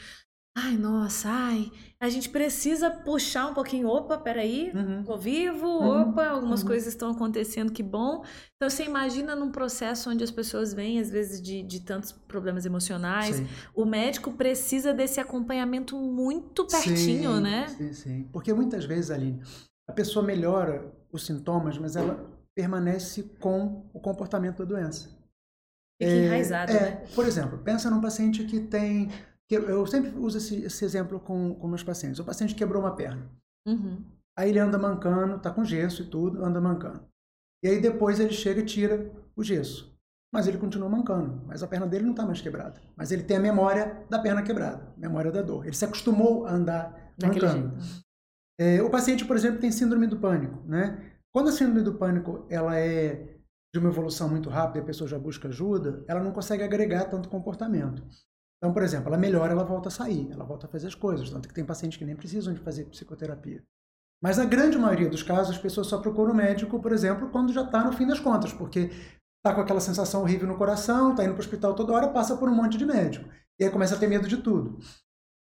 Ai, nossa, ai. A gente precisa puxar um pouquinho. Opa, peraí, uhum. tô vivo, uhum. opa, algumas uhum. coisas estão acontecendo, que bom. Então você imagina num processo onde as pessoas vêm, às vezes, de, de tantos problemas emocionais. Sim. O médico precisa desse acompanhamento muito pertinho, sim, né? Sim, sim. Porque muitas vezes, Aline, a pessoa melhora os sintomas, mas ela permanece com o comportamento da doença. Fica é, enraizado, é, né? Por exemplo, pensa num paciente que tem eu sempre uso esse, esse exemplo com, com meus pacientes. O paciente quebrou uma perna. Uhum. Aí ele anda mancando, tá com gesso e tudo, anda mancando. E aí depois ele chega e tira o gesso. Mas ele continua mancando. Mas a perna dele não está mais quebrada. Mas ele tem a memória da perna quebrada, memória da dor. Ele se acostumou a andar mancando. É, o paciente, por exemplo, tem síndrome do pânico. Né? Quando a síndrome do pânico ela é de uma evolução muito rápida e a pessoa já busca ajuda, ela não consegue agregar tanto comportamento. Então, por exemplo, ela melhora, ela volta a sair, ela volta a fazer as coisas. Tanto que tem pacientes que nem precisam de fazer psicoterapia. Mas na grande maioria dos casos, as pessoas só procuram o médico, por exemplo, quando já está no fim das contas, porque está com aquela sensação horrível no coração, está indo para o hospital toda hora, passa por um monte de médico. E aí começa a ter medo de tudo.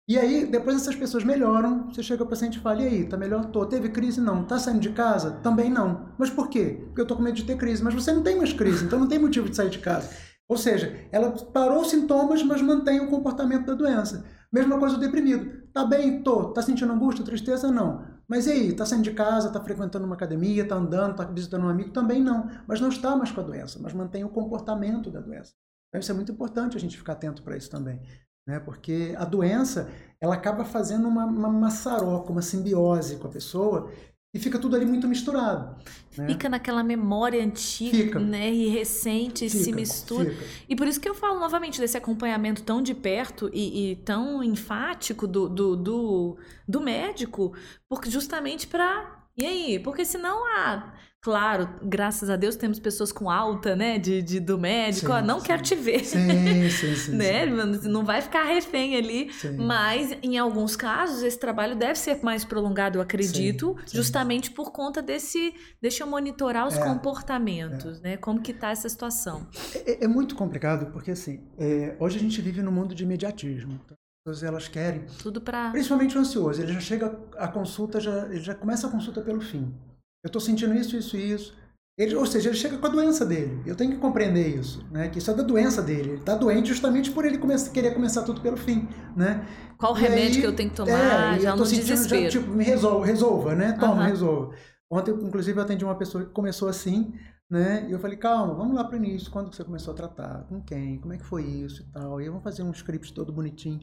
E aí, depois essas pessoas melhoram, você chega ao paciente e fala, e aí, tá melhor? Tô. Teve crise? Não. Tá saindo de casa? Também não. Mas por quê? Porque eu tô com medo de ter crise. Mas você não tem mais crise, então não tem motivo de sair de casa. Ou seja, ela parou os sintomas, mas mantém o comportamento da doença. Mesma coisa o deprimido. Tá bem? Tô. Tá sentindo angústia, tristeza? Não. Mas e aí? Tá saindo de casa, tá frequentando uma academia, tá andando, tá visitando um amigo? Também não. Mas não está mais com a doença, mas mantém o comportamento da doença. Então isso é muito importante a gente ficar atento para isso também. Né? Porque a doença, ela acaba fazendo uma, uma maçaroca, uma simbiose com a pessoa e fica tudo ali muito misturado. Né? Fica naquela memória antiga fica. né, e recente, fica, se mistura. Fica. E por isso que eu falo novamente desse acompanhamento tão de perto e, e tão enfático do, do, do, do médico, porque justamente para. E aí? Porque senão a. Ah, Claro, graças a Deus temos pessoas com alta, né, de, de do médico, sim, ó, não sim. quero te ver. Sim, sim, sim. *laughs* né? Sim. Não vai ficar refém ali. Mas, em alguns casos, esse trabalho deve ser mais prolongado, eu acredito, justamente por conta desse. Deixa eu monitorar os é, comportamentos, é. né? Como que tá essa situação. É, é muito complicado, porque assim, é, hoje a gente vive num mundo de imediatismo. As pessoas elas querem. Tudo para. Principalmente o ansioso. Ele já chega a consulta, já, ele já começa a consulta pelo fim. Eu estou sentindo isso, isso e isso. Ele, ou seja, ele chega com a doença dele. Eu tenho que compreender isso, né? Que isso é da doença dele. Ele está doente justamente por ele querer começar tudo pelo fim, né? Qual e remédio aí, que eu tenho que tomar? É, já no sentindo, desespero. Já, tipo, me resolva, resolva, né? Toma, uhum. resolva. Ontem, inclusive, eu atendi uma pessoa que começou assim, né? E eu falei, calma, vamos lá para o início. Quando você começou a tratar? Com quem? Como é que foi isso e tal? E vamos fazer um script todo bonitinho.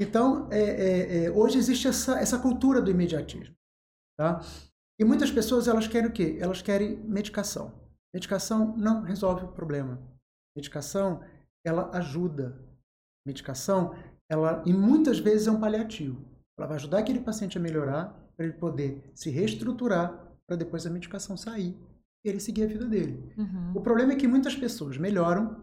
Então, é, é, é, hoje existe essa, essa cultura do imediatismo, tá? E muitas pessoas elas querem o quê? Elas querem medicação. Medicação não resolve o problema. Medicação ela ajuda. Medicação ela e muitas vezes é um paliativo. Ela vai ajudar aquele paciente a melhorar para ele poder se reestruturar para depois a medicação sair e ele seguir a vida dele. Uhum. O problema é que muitas pessoas melhoram.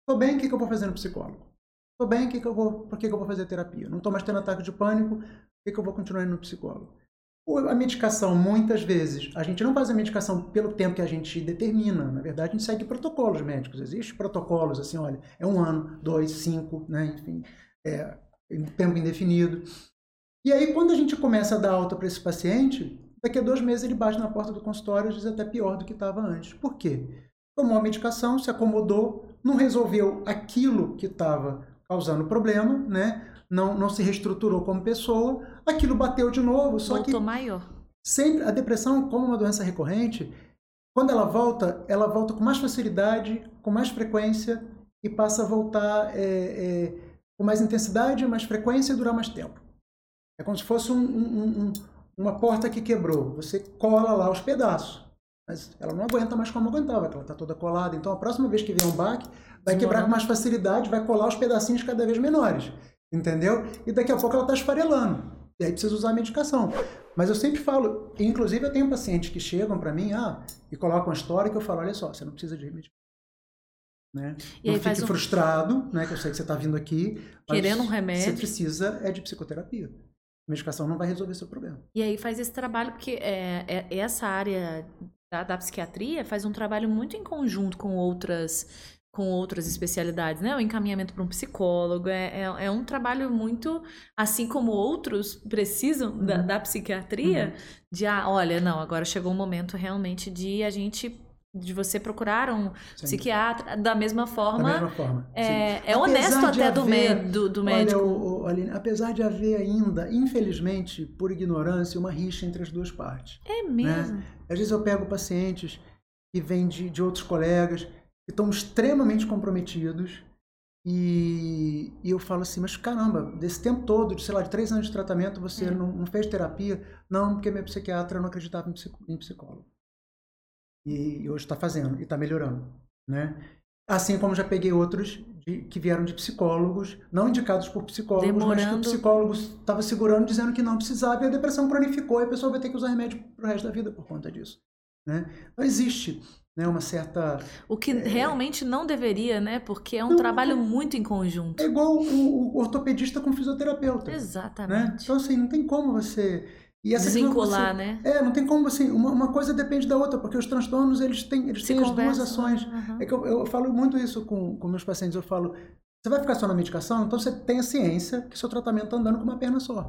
Estou bem, o que, que eu vou fazer no psicólogo? Estou bem, que que eu vou, por que, que eu vou fazer terapia? Não estou mais tendo ataque de pânico, por que, que eu vou continuar indo no psicólogo? A medicação, muitas vezes, a gente não faz a medicação pelo tempo que a gente determina. Na verdade, a gente segue protocolos médicos. Existem protocolos, assim, olha, é um ano, dois, cinco, né? enfim, é, tempo indefinido. E aí, quando a gente começa a dar alta para esse paciente, daqui a dois meses ele bate na porta do consultório e diz até pior do que estava antes. Por quê? Tomou a medicação, se acomodou, não resolveu aquilo que estava causando problema, né? não, não se reestruturou como pessoa, aquilo bateu de novo. Só Voltou que maior. Sempre, a depressão, como uma doença recorrente, quando ela volta, ela volta com mais facilidade, com mais frequência e passa a voltar é, é, com mais intensidade, mais frequência e durar mais tempo. É como se fosse um, um, um, uma porta que quebrou. Você cola lá os pedaços, mas ela não aguenta mais como aguentava, ela está toda colada. Então, a próxima vez que vier um baque, vai quebrar com mais facilidade, vai colar os pedacinhos cada vez menores, entendeu? E daqui a pouco ela está esfarelando. E aí precisa usar a medicação. Mas eu sempre falo, inclusive eu tenho pacientes que chegam para mim ah, e colocam a história que eu falo, olha só, você não precisa de medicação. Né? E não fique um... frustrado, né? Que eu sei que você está vindo aqui. Querendo um remédio. Você precisa é de psicoterapia. Medicação não vai resolver seu problema. E aí faz esse trabalho, porque é, é, essa área da, da psiquiatria faz um trabalho muito em conjunto com outras com outras especialidades, né? O encaminhamento para um psicólogo é, é, é, um trabalho muito, assim como outros precisam uhum. da, da, psiquiatria, uhum. de ah, olha, não, agora chegou o momento realmente de a gente de você procurar um Sim. psiquiatra da mesma forma. Da mesma forma. É, é honesto até do, haver, do, do, médico. Olha, o, o, Aline, apesar de haver ainda, infelizmente, por ignorância, uma rixa entre as duas partes. É né? mesmo. Né? Às vezes eu pego pacientes que vêm de, de outros colegas que estão extremamente comprometidos e, e, eu falo assim, mas caramba, desse tempo todo, de, sei lá, de três anos de tratamento, você é. não, não, fez terapia? Não, porque minha psiquiatra não acreditava em, em psicólogo. E, hoje está fazendo, e está melhorando, né? Assim como já peguei outros de, que vieram de psicólogos, não indicados por psicólogos, Demorando. mas que o psicólogo estava segurando, dizendo que não precisava, e a depressão cronificou, e a pessoa vai ter que usar remédio para o resto da vida por conta disso. Né? Não existe né, uma certa. O que é... realmente não deveria, né? Porque é um não, trabalho muito em conjunto. É igual o, o ortopedista com o fisioterapeuta. Né? Exatamente. Né? Então, assim, não tem como você. E essa Desvincular, você... né? É, não tem como assim, uma, uma, coisa depende da outra, porque os transtornos eles têm, eles têm as duas ações. Uhum. É que eu, eu, falo muito isso com, com meus pacientes, eu falo, você vai ficar só na medicação, então você tem a ciência que seu tratamento está andando com uma perna só.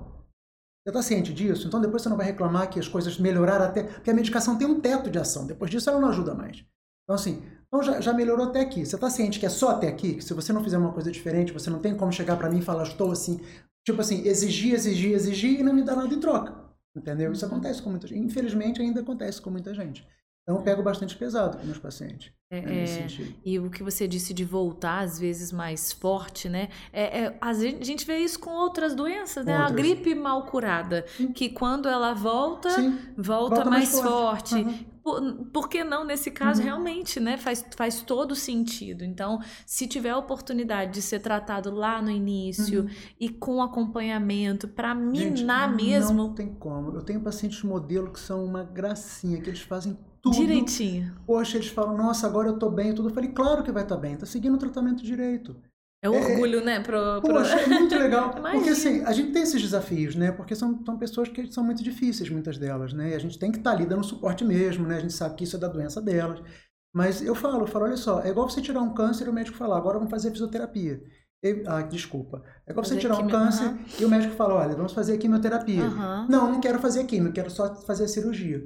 Você está ciente disso? Então depois você não vai reclamar que as coisas melhoraram até. Porque a medicação tem um teto de ação. Depois disso ela não ajuda mais. Então, assim, então já, já melhorou até aqui. Você está ciente que é só até aqui? Que se você não fizer uma coisa diferente, você não tem como chegar para mim e falar, estou assim. Tipo assim, exigir, exigir, exigir e não me dar nada em troca. Entendeu? Isso uhum. acontece com muita gente. Infelizmente, ainda acontece com muita gente. Então, eu pego bastante pesado com meus pacientes. É, né, é, e o que você disse de voltar, às vezes, mais forte, né? É, é, a gente vê isso com outras doenças, né? Outras. A gripe mal curada, Sim. que quando ela volta, volta, volta, mais, mais forte. forte. Uhum. Por, por, que não nesse caso uhum. realmente, né? Faz, faz todo sentido. Então, se tiver a oportunidade de ser tratado lá no início uhum. e com acompanhamento para minar Gente, mesmo. Não tem como. Eu tenho pacientes modelo que são uma gracinha, que eles fazem tudo. Direitinho. Poxa, eles falam, nossa, agora eu tô bem tudo. Eu falei, claro que vai estar tá bem, tá seguindo o tratamento direito. É um é, orgulho, né? Pro, pro... Poxa, é muito legal. *laughs* porque assim, a gente tem esses desafios, né? Porque são, são pessoas que são muito difíceis, muitas delas, né? E a gente tem que estar tá ali dando suporte mesmo, né? A gente sabe que isso é da doença delas. Mas eu falo, eu falo, olha só, é igual você tirar um câncer e o médico falar, agora vamos fazer fisioterapia. Ah, desculpa. É igual você tirar um câncer uhum. e o médico fala, olha, vamos fazer quimioterapia. Uhum. Não, não quero fazer quimio, quero só fazer a cirurgia.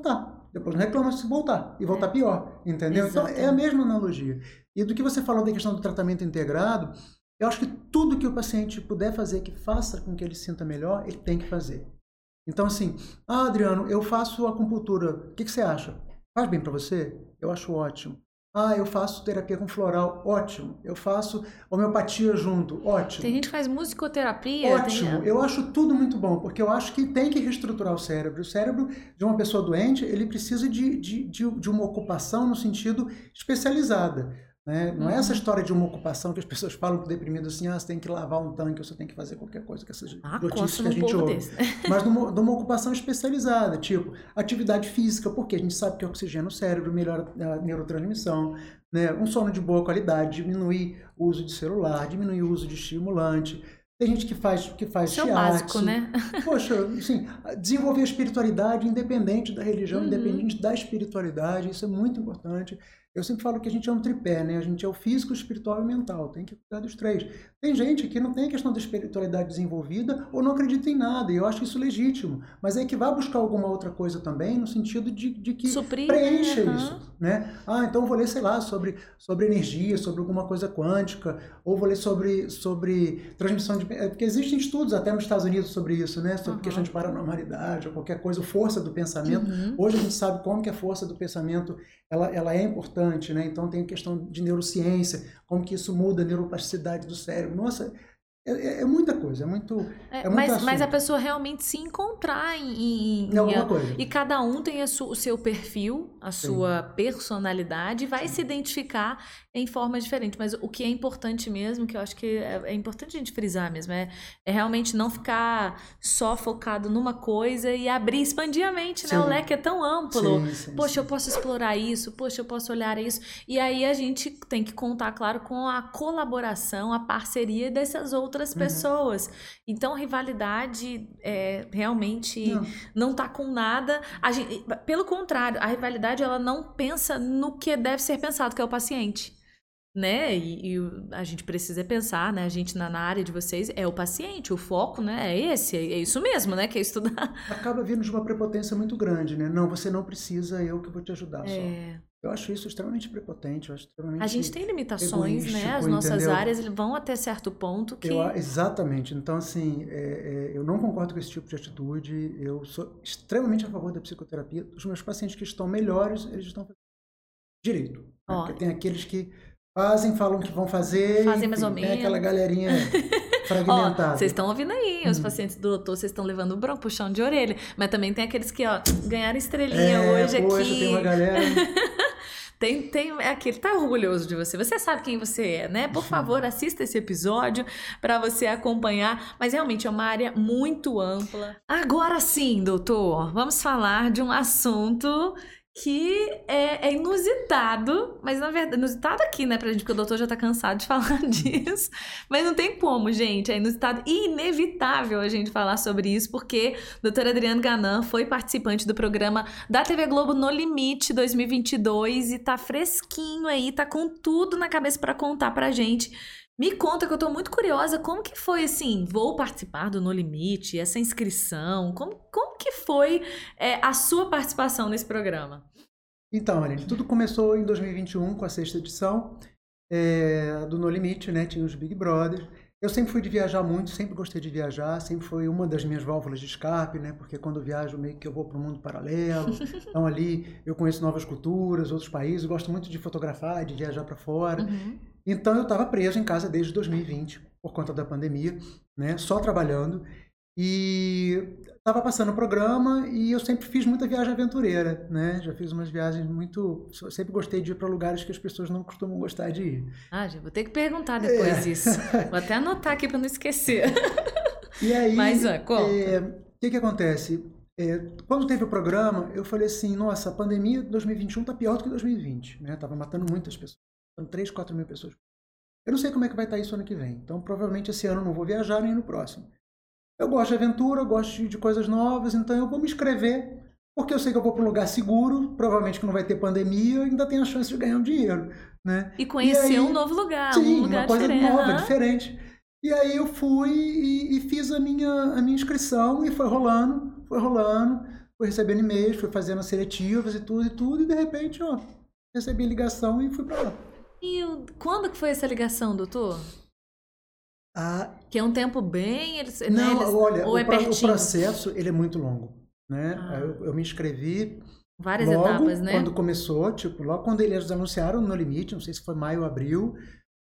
Tá, depois não reclama se voltar e voltar é. pior, entendeu? Exatamente. Então é a mesma analogia. E do que você falou da questão do tratamento integrado, eu acho que tudo que o paciente puder fazer que faça com que ele se sinta melhor, ele tem que fazer. Então assim, ah, Adriano, eu faço acupuntura, o que, que você acha? Faz bem para você? Eu acho ótimo. Ah, eu faço terapia com floral, ótimo. Eu faço homeopatia junto, ótimo. Tem gente que faz musicoterapia. Ótimo. Tem... Eu acho tudo muito bom, porque eu acho que tem que reestruturar o cérebro. O cérebro de uma pessoa doente, ele precisa de, de, de, de uma ocupação no sentido especializada. Né? Não uhum. é essa uhum. história de uma ocupação que as pessoas falam pro deprimido assim, ah, você tem que lavar um tanque, ou você tem que fazer qualquer coisa, que essas ah, notícias que a gente ouve. Desse, né? *laughs* Mas numa, numa ocupação especializada, tipo atividade física, porque a gente sabe que oxigena o cérebro, melhora a neurotransmissão, né? um sono de boa qualidade, diminuir o uso de celular, diminuir o uso de estimulante. Tem gente que faz que faz Isso é básico, né? *laughs* Poxa, assim, desenvolver a espiritualidade independente da religião, uhum. independente da espiritualidade, isso é muito importante. Eu sempre falo que a gente é um tripé, né? A gente é o físico, o espiritual e o mental. Tem que cuidar dos três. Tem gente que não tem a questão da espiritualidade desenvolvida ou não acredita em nada, e eu acho isso legítimo. Mas é que vai buscar alguma outra coisa também, no sentido de, de que Suprir, preencha né? isso. Né? Ah, então vou ler, sei lá, sobre, sobre energia, sobre alguma coisa quântica, ou vou ler sobre, sobre transmissão de. É, porque existem estudos até nos Estados Unidos sobre isso, né? Sobre uhum. questão de paranormalidade ou qualquer coisa, força do pensamento. Uhum. Hoje a gente sabe como que a força do pensamento ela, ela é importante né? Então tem a questão de neurociência, como que isso muda a neuroplasticidade do cérebro. Nossa, é, é, é, muita coisa, é muito. É, é mas, mas a pessoa realmente se encontrar em. em, em alguma coisa. E cada um tem su, o seu perfil, a sua Sim. personalidade, e vai Sim. se identificar em formas diferentes. Mas o que é importante mesmo, que eu acho que é, é, importante a gente frisar mesmo, é, é realmente não ficar só focado numa coisa e abrir, expandir a mente, né? O leque é tão amplo. Sim, poxa, eu posso explorar isso, poxa, eu posso olhar isso. E aí a gente tem que contar, claro, com a colaboração, a parceria dessas outras uhum. pessoas. Então, rivalidade é, realmente não. não tá com nada. Gente, pelo contrário, a rivalidade ela não pensa no que deve ser pensado, que é o paciente né? E, e, a gente precisa pensar, né? A gente na, na, área de vocês é o paciente, o foco, né? É esse, é, é isso mesmo, né? Que é estudar. Acaba vindo de uma prepotência muito grande, né? Não, você não precisa, eu que vou te ajudar é. só. Eu acho isso extremamente prepotente, eu acho extremamente A gente tem limitações, né? As nossas entendeu? áreas vão até certo ponto que... Eu, exatamente. Então, assim, é, é, eu não concordo com esse tipo de atitude. Eu sou extremamente a favor da psicoterapia. Os meus pacientes que estão melhores, eles estão fazendo direito. Né? Porque tem aqueles que fazem, falam que vão fazer. Fazem mais ou menos. aquela galerinha *laughs* fragmentada. Vocês estão ouvindo aí, os hum. pacientes do doutor, vocês estão levando o bronco, puxão de orelha. Mas também tem aqueles que, ó, ganharam estrelinha é, hoje aqui. Hoje tem uma galera. *laughs* Tem, tem é aqui, ele tá orgulhoso de você. Você sabe quem você é, né? Por favor, assista esse episódio para você acompanhar. Mas realmente é uma área muito ampla. Agora sim, doutor, vamos falar de um assunto que é, é, inusitado, mas na verdade, inusitado aqui, né, pra gente, porque o doutor já tá cansado de *laughs* falar disso, mas não tem como, gente, é inusitado e inevitável a gente falar sobre isso, porque o doutor Adriano Ganan foi participante do programa da TV Globo No Limite 2022 e tá fresquinho aí, tá com tudo na cabeça para contar pra gente me conta que eu tô muito curiosa, como que foi assim, vou participar do No Limite, essa inscrição, como, como que foi é, a sua participação nesse programa? Então, Aline, tudo começou em 2021 com a sexta edição é, do No Limite, né? Tinha os Big Brothers. Eu sempre fui de viajar muito, sempre gostei de viajar, sempre foi uma das minhas válvulas de escape, né? Porque quando eu viajo, meio que eu vou para um mundo paralelo. *laughs* Então ali eu conheço novas culturas, outros países, gosto muito de fotografar, de viajar para fora. Uhum. Então eu estava preso em casa desde 2020 por conta da pandemia, né? Só trabalhando. E estava passando o programa e eu sempre fiz muita viagem aventureira, né? Já fiz umas viagens muito. Sempre gostei de ir para lugares que as pessoas não costumam gostar de ir. Ah, já vou ter que perguntar depois é. isso. *laughs* Vou até anotar aqui para não esquecer. E aí. Mas, ó, conta. É, o que, que acontece? É, quando teve o programa, eu falei assim: nossa, a pandemia de 2021 está pior do que 2020, né? Tava matando muitas pessoas. Matando 3, 4 mil pessoas. Eu não sei como é que vai estar isso ano que vem. Então, provavelmente esse ano eu não vou viajar nem no próximo. Eu gosto de aventura, eu gosto de coisas novas, então eu vou me inscrever, porque eu sei que eu vou para um lugar seguro, provavelmente que não vai ter pandemia, ainda tenho a chance de ganhar um dinheiro, né? E conhecer e aí, um novo lugar, sim, um lugar uma coisa diferente. nova, diferente. E aí eu fui e, e, fiz a minha, a minha inscrição e foi rolando, foi rolando, fui recebendo e-mails, fui fazendo seletivas e tudo e tudo, e de repente, ó, recebi ligação e fui para lá. E quando que foi essa ligação, doutor? Ah, que é um tempo bem. Eles, né, não, né, eles, olha, ou o, é o processo ele é muito longo. Né? Ah. Eu, eu, me inscrevi. Várias logo etapas, né? Quando começou, tipo, logo quando eles anunciaram no limite, não sei se foi maio ou abril,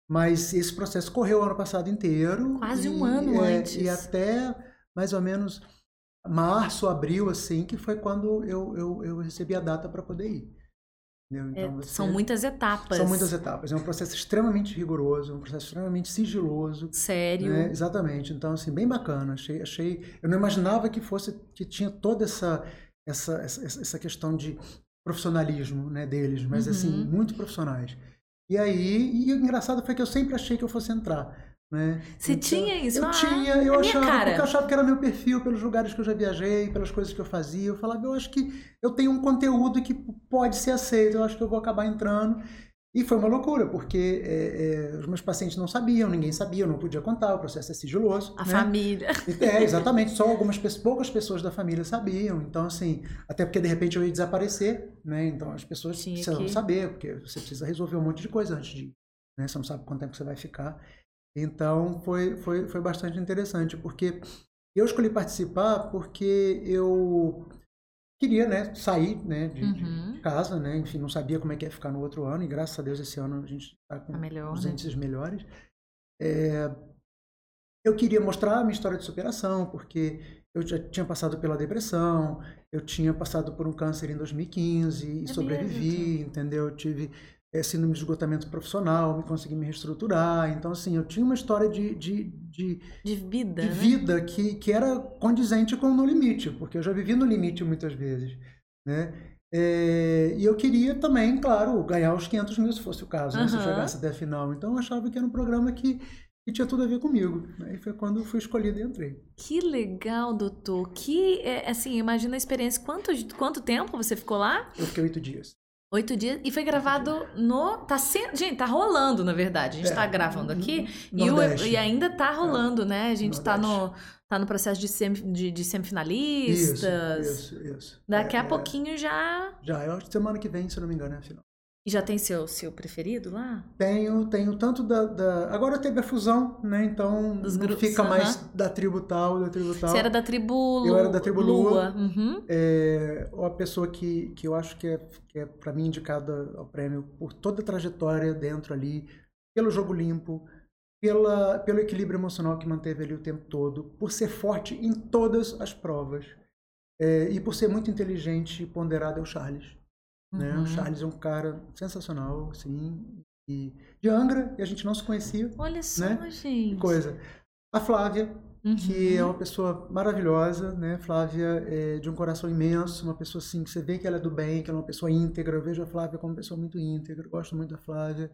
mas esse processo correu o ano passado inteiro. Quase e, um ano é, antes. E até mais ou menos março, abril, assim, que foi quando eu, eu, eu recebi a data para poder ir. Então, é, são muitas etapas. São muitas etapas. É um processo extremamente rigoroso, um processo extremamente sigiloso. Sério. Né? Exatamente. Então, assim, bem bacana. Achei, achei. Eu não imaginava que fosse que tinha toda essa essa, essa, essa questão de profissionalismo né, deles, mas assim, uhum. assim, muito profissionais. E aí, e o engraçado foi que eu sempre achei que eu fosse entrar. Né? Você então, tinha isso? Eu ah, tinha, eu achava, cara. porque eu achava que era meu perfil, pelos lugares que eu já viajei, pelas coisas que eu fazia. Eu falava, eu acho que eu tenho um conteúdo que pode ser aceito, eu acho que eu vou acabar entrando. E foi uma loucura, porque é, é, os meus pacientes não sabiam, ninguém sabia, eu não podia contar, o processo é sigiloso. A né? família. É, exatamente, só algumas poucas pessoas da família sabiam. Então, assim, até porque de repente eu ia desaparecer, né? Então as pessoas Tinha precisam que... saber, porque você precisa resolver um monte de coisa antes de. Né? Você não sabe quanto tempo você vai ficar. Então foi, foi, foi bastante interessante, porque eu escolhi participar porque eu queria, né, sair, né, de, uhum. de, casa, né, enfim, não sabia como é que ia ficar no outro ano e graças a Deus esse ano a gente está com tá melhor, os né? índices melhores. É, eu queria mostrar a minha história de superação, porque eu já tinha passado pela depressão, eu tinha passado por um câncer em 2015 e é sobrevivi, mesmo. entendeu? Eu tive é, síndrome de esgotamento profissional, me consegui me reestruturar. Então, assim, eu tinha uma história de, de, de, de vida, de né? vida que, que era condizente com o No Limite, porque eu já vivi no limite muitas vezes, né? É, e eu queria também, claro, ganhar os 500 mil, se fosse o caso, uhum. né, se eu chegasse até a final. Então, eu achava que era um programa que, que tinha tudo a ver comigo. Aí foi quando eu fui escolhido e entrei. Que legal, doutor. Que, é, assim, imagina a experiência. Quanto, quanto tempo você ficou lá? Eu fiquei oito dias. Oito dias. E foi gravado no. Tá sendo. Gente, tá rolando, na verdade. A gente é, tá gravando aqui. E, o, e, ainda tá é. rolando, é, né? A gente tá no, tá no processo de, sem, de, de semifinalistas. Isso, isso, isso. Daqui é, a pouquinho já. Já, eu acho que semana que vem, se não me engano, é a final. E já tem seu, seu preferido lá? Tenho, tenho tanto da, da... Agora teve a fusão, né? Então Dos não grupos, fica uh -huh. mais da tribo tal, da tribo tal. Você era da tribo Lua. Eu era da tribo Lua. Lua. Uhum. É, a pessoa que, que eu acho que é, que é para mim indicada ao prêmio por toda a trajetória dentro ali, pelo jogo limpo, pela, pelo equilíbrio emocional que manteve ali o tempo todo, por ser forte em todas as provas é, e por ser muito inteligente e ponderado é o Charles. Né? O Charles é um cara sensacional, assim, e de Angra, e a gente não se conhecia. Olha só, né? gente. Coisa. A Flávia, uhum. que é uma pessoa maravilhosa, né? Flávia é de um coração imenso, uma pessoa assim que você vê que ela é do bem, que ela é uma pessoa íntegra. Eu vejo a Flávia como uma pessoa muito íntegra, gosto muito da Flávia.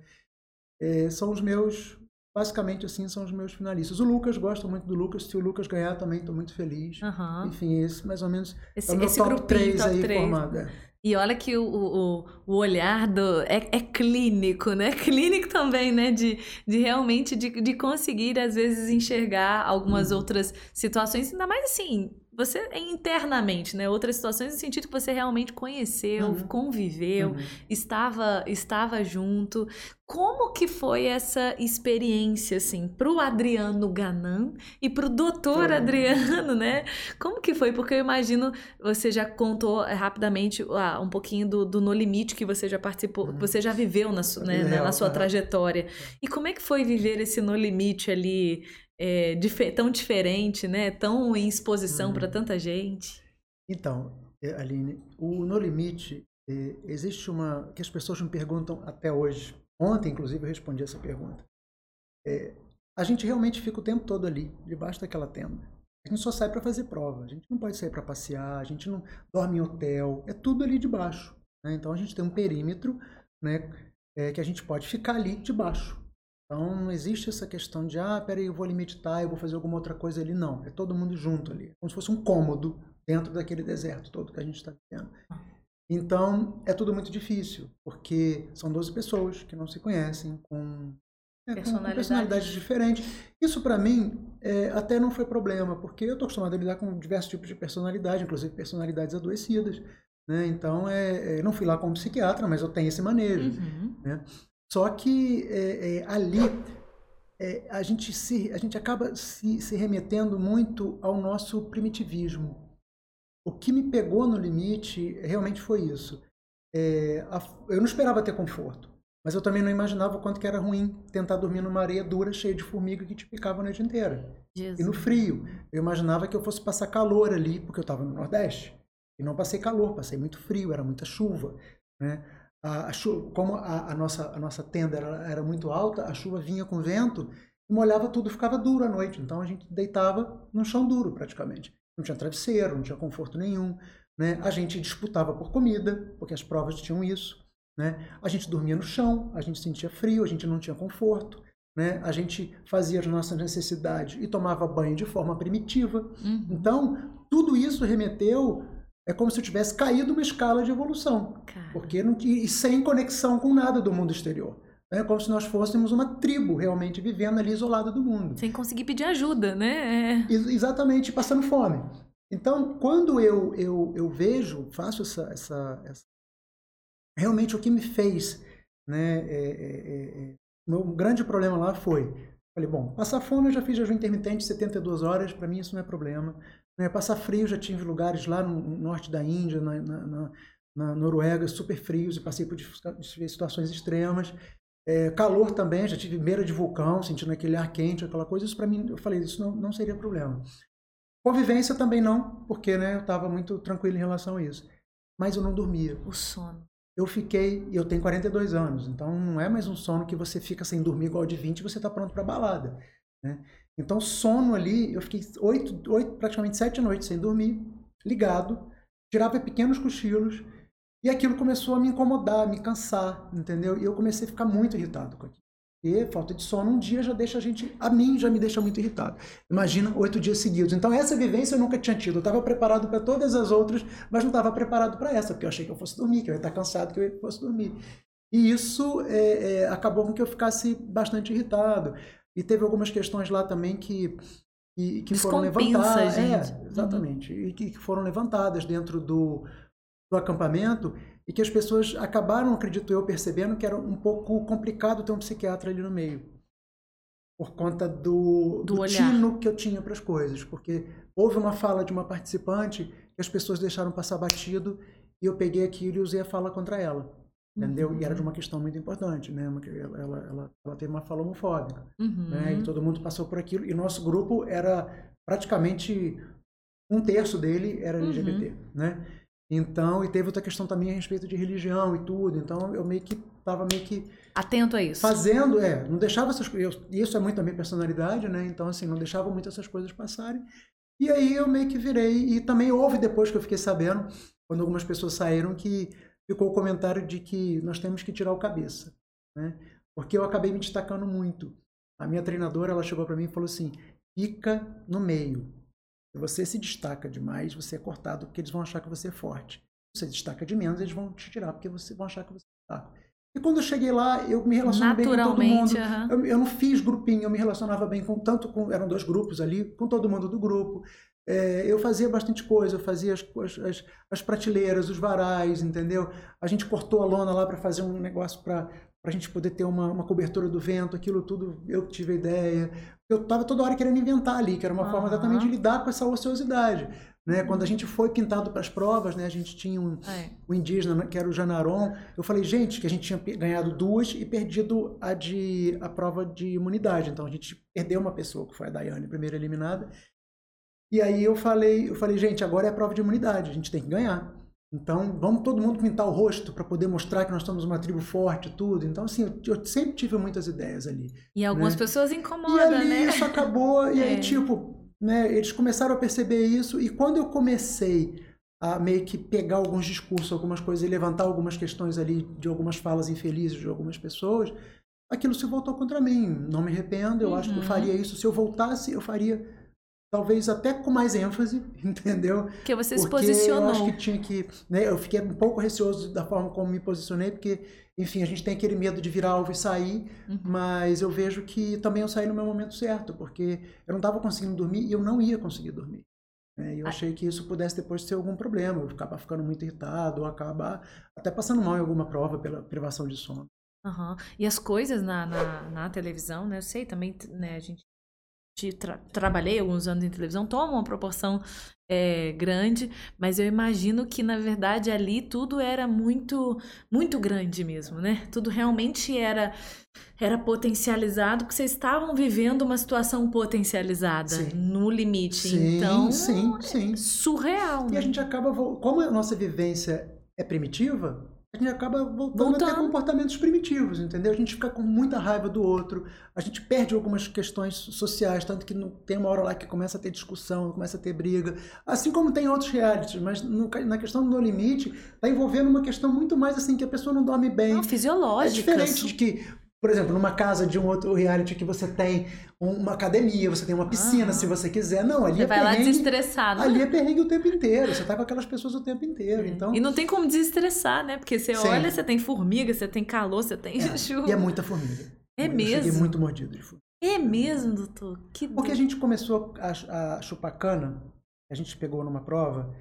É, são os meus, basicamente assim, são os meus finalistas. O Lucas, gosto muito do Lucas. Se o Lucas ganhar também, estou muito feliz. Uhum. Enfim, esse mais ou menos esse, é o meu esse top 3 top aí 3. formado. É. E olha que o, o, o olhar do, é, é, clínico, né? *laughs* Clínico também, né? De, de realmente de, de conseguir, às vezes, enxergar algumas uhum. outras situações, ainda mais assim, você é internamente, né? Outras situações no sentido que você realmente conheceu, uhum. conviveu, uhum. estava estava junto. Como que foi essa experiência, assim, pro Adriano Ganan e pro doutor Adriano, né? Como que foi? Porque eu imagino, você já contou eh, rapidamente ah, um pouquinho do, do No Limite que você já participou, uhum. você já viveu na, né, é, na sua trajetória. E como é que foi viver esse No Limite ali é, dif tão diferente, né? Tão em exposição para uhum. tanta gente. Então, é, Aline, o No Limite, é, existe uma que as pessoas me perguntam até hoje. Ontem, inclusive, eu respondi essa pergunta. É, a gente realmente fica o tempo todo ali, debaixo daquela tenda. A gente só sai para fazer prova. A gente não pode sair para passear, a gente não dorme em hotel. É tudo ali debaixo. Né? Então a gente tem um perímetro né, é, que a gente pode ficar ali debaixo. Então não existe essa questão de, ah, peraí, eu vou limitar, eu vou fazer alguma outra coisa ali. Não, é todo mundo junto ali. Como se fosse um cômodo dentro daquele deserto todo que a gente está vivendo. Então é tudo muito difícil, porque são 12 pessoas que não se conhecem, com, é, personalidades. com personalidades diferentes. Isso para mim é, até não foi problema, porque eu estou acostumado a lidar com diversos tipos de personalidade, inclusive personalidades adoecidas. Né? Então, é, é, não fui lá como psiquiatra, mas eu tenho esse manejo. Uhum. Né? Só que é, é, ali é, a, gente se, a gente acaba se, se remetendo muito ao nosso primitivismo. O que me pegou no limite realmente foi isso. É, a, eu não esperava ter conforto, mas eu também não imaginava o quanto que era ruim tentar dormir numa areia dura, cheia de formiga que te picava a noite inteira. Jesus. E no frio. Eu imaginava que eu fosse passar calor ali, porque eu estava no Nordeste. E não passei calor, passei muito frio, era muita chuva. Né? A, a chuva, como a, a, nossa, a nossa tenda era, era muito alta, a chuva vinha com vento e molhava tudo, ficava duro à noite. Então a gente deitava no chão duro praticamente. Não tinha travesseiro, não tinha conforto nenhum. Né? A gente disputava por comida, porque as provas tinham isso. Né? A gente dormia no chão, a gente sentia frio, a gente não tinha conforto. Né? A gente fazia as nossas necessidades e tomava banho de forma primitiva. Uhum. Então, tudo isso remeteu é como se eu tivesse caído uma escala de evolução. Cara. Porque não, e sem conexão com nada do mundo exterior. É como se nós fôssemos uma tribo realmente vivendo ali isolada do mundo. Sem conseguir pedir ajuda, né? É... Exatamente, passando fome. Então, quando eu, eu, eu vejo, faço essa, essa, essa, Realmente o que me fez. Né, é, é, é, é meu grande problema lá foi Falei, bom, passar fome eu já fiz jejum intermitente 72 horas, para mim isso não é problema. Né? Passar frio, já tive lugares lá no norte da Índia, na, na, na, Noruega, super frios, e passei por situações extremas. É, calor também, já tive beira de vulcão, sentindo aquele ar quente, aquela coisa. Isso para mim, eu falei, isso não, não seria problema. Convivência também não, porque né, eu estava muito tranquilo em relação a isso. Mas eu não dormia. O sono. Eu fiquei, eu tenho 42 anos, então não é mais um sono que você fica sem dormir igual de 20 e você está pronto para balada. Né? Então, sono ali, eu fiquei oito, oito, praticamente sete noites sem dormir, ligado, tirava pequenos cochilos, e aquilo começou a me incomodar, a me cansar, entendeu? E eu comecei a ficar muito irritado com aquilo. E falta de sono um dia já deixa a gente, a mim já me deixa muito irritado. Imagina oito dias seguidos. Então essa vivência eu nunca tinha tido. Eu estava preparado para todas as outras, mas não estava preparado para essa, porque eu achei que eu fosse dormir, que eu ia estar cansado, que eu fosse dormir. E isso é, é, acabou com que eu ficasse bastante irritado. E teve algumas questões lá também que, que, que foram levantadas. É, exatamente. Uhum. E que, que foram levantadas dentro do, do acampamento e que as pessoas acabaram, acredito eu, percebendo que era um pouco complicado ter um psiquiatra ali no meio. Por conta do, do, do tino que eu tinha para as coisas. Porque houve uma fala de uma participante que as pessoas deixaram passar batido e eu peguei aquilo e usei a fala contra ela. Entendeu? Uhum. E era de uhum. uma questão muito importante, né? Ela, ela, ela, ela teve uma fala homofóbica. Uhum. Né? E todo mundo passou por aquilo. E nosso grupo era praticamente um terço dele era LGBT, uhum. né? Então, e teve outra questão também a respeito de religião e tudo. Então, eu meio que estava meio que atento a isso. Fazendo, é, não deixava essas coisas. Isso é muito da minha personalidade, né? Então, assim, não deixava muito essas coisas passarem. E aí eu meio que virei. E também houve depois que eu fiquei sabendo, quando algumas pessoas saíram, que ficou o comentário de que nós temos que tirar o cabeça, né? Porque eu acabei me destacando muito. A minha treinadora, ela chegou para mim e falou assim: fica no meio se você se destaca demais, você é cortado porque eles vão achar que você é forte. Se você destaca de menos, eles vão te tirar porque você vão achar que você é fraco. E quando eu cheguei lá, eu me relacionava bem com todo mundo. Uhum. Eu, eu, não fiz grupinho, eu me relacionava bem com tanto com eram dois grupos ali, com todo mundo do grupo. É, eu fazia bastante coisa, eu fazia as, as, as, prateleiras, os varais, entendeu? A gente cortou a lona lá para fazer um negócio para a gente poder ter uma, uma cobertura do vento, aquilo tudo eu tive a ideia. Eu estava toda hora querendo inventar ali, que era uma uhum. forma exatamente de lidar com essa ociosidade. Né? Uhum. Quando a gente foi pintado para as provas, né? a gente tinha um, é. um indígena, que era o Janaron. Eu falei, gente, que a gente tinha ganhado duas e perdido a, de, a prova de imunidade. Então a gente perdeu uma pessoa, que foi a Daiane, primeira eliminada. E aí eu falei, eu falei, gente, agora é a prova de imunidade, a gente tem que ganhar. Então, vamos todo mundo pintar o rosto para poder mostrar que nós somos uma tribo forte tudo. Então, assim, eu, eu, sempre tive muitas ideias ali. E algumas né? pessoas incomodam, e ali né? isso acabou, *laughs* e é. aí, tipo, né, eles começaram a perceber isso. E quando eu comecei a meio que pegar alguns discursos, algumas coisas, e levantar algumas questões ali de algumas falas infelizes de algumas pessoas, aquilo se voltou contra mim. Não me arrependo, eu uhum. acho que eu uhum. faria isso. Se eu voltasse, eu faria talvez até com mais ênfase, *laughs* entendeu? Porque você se porque posicionou. Eu acho que tinha que, né, eu fiquei um pouco receoso da forma como me posicionei, porque, enfim, a gente tem aquele medo de virar alvo e sair, uhum. mas eu vejo que também eu saí no meu momento certo, porque eu não estava conseguindo dormir e eu não ia conseguir dormir. Né? Eu ah. achei que isso pudesse depois ter algum problema, eu acabar ficando muito irritado, ou acabar até passando mal em alguma prova pela privação de sono. Uhum. E as coisas na, na, na, televisão, né? Eu sei também, né? A gente tra trabalhei alguns anos em televisão, toma uma proporção é, grande, mas eu imagino que na verdade ali tudo era muito muito grande mesmo, né? Tudo realmente era era potencializado porque vocês estavam vivendo uma situação potencializada sim. no limite. Sim, então, sim, sim. É surreal. E né? a gente acaba como a nossa vivência é primitiva, a gente acaba voltando, voltando, a ter comportamentos primitivos, entendeu? A gente fica com muita raiva do outro, a gente perde algumas questões sociais, tanto que não, tem uma hora lá que começa a ter discussão, começa a ter briga, assim como tem outros realities, mas no, na questão do No Limite, está envolvendo uma questão muito mais assim, que a pessoa não dorme bem. Não, fisiológica. É diferente de que por exemplo, numa casa de um outro reality que você tem uma academia, você tem uma piscina, ah. se você quiser. Não, ali você é vai perrengue. lá desestressado. Ali é perrengue o tempo inteiro. Você tá com aquelas pessoas o tempo inteiro. É. Então... E não tem como desestressar, né? Porque você Sim. olha, você tem formiga, você tem calor, você tem é. *laughs* chuva. E é muita formiga. É Eu mesmo? Cheguei muito mordido de formiga. É mesmo, doutor? Que Porque a gente começou a, a chupar cana, a gente pegou numa prova,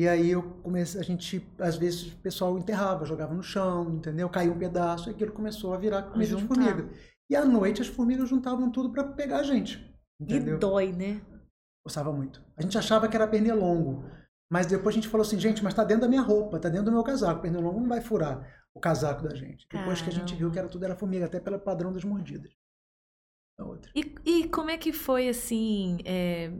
E aí eu comecei, a gente, às vezes, o pessoal enterrava, jogava no chão, entendeu? Caía um pedaço e aquilo começou a virar comida de formiga. E à noite as formigas juntavam tudo para pegar a gente. Entendeu? E dói, né? Gostava muito. A gente achava que era pernilongo. Mas depois a gente falou assim, gente, mas tá dentro da minha roupa, tá dentro do meu casaco. O pernilongo não vai furar o casaco da gente. Depois Caramba. que a gente viu que era tudo era formiga, até pelo padrão das mordidas. Outra. E, e como é que foi assim? É,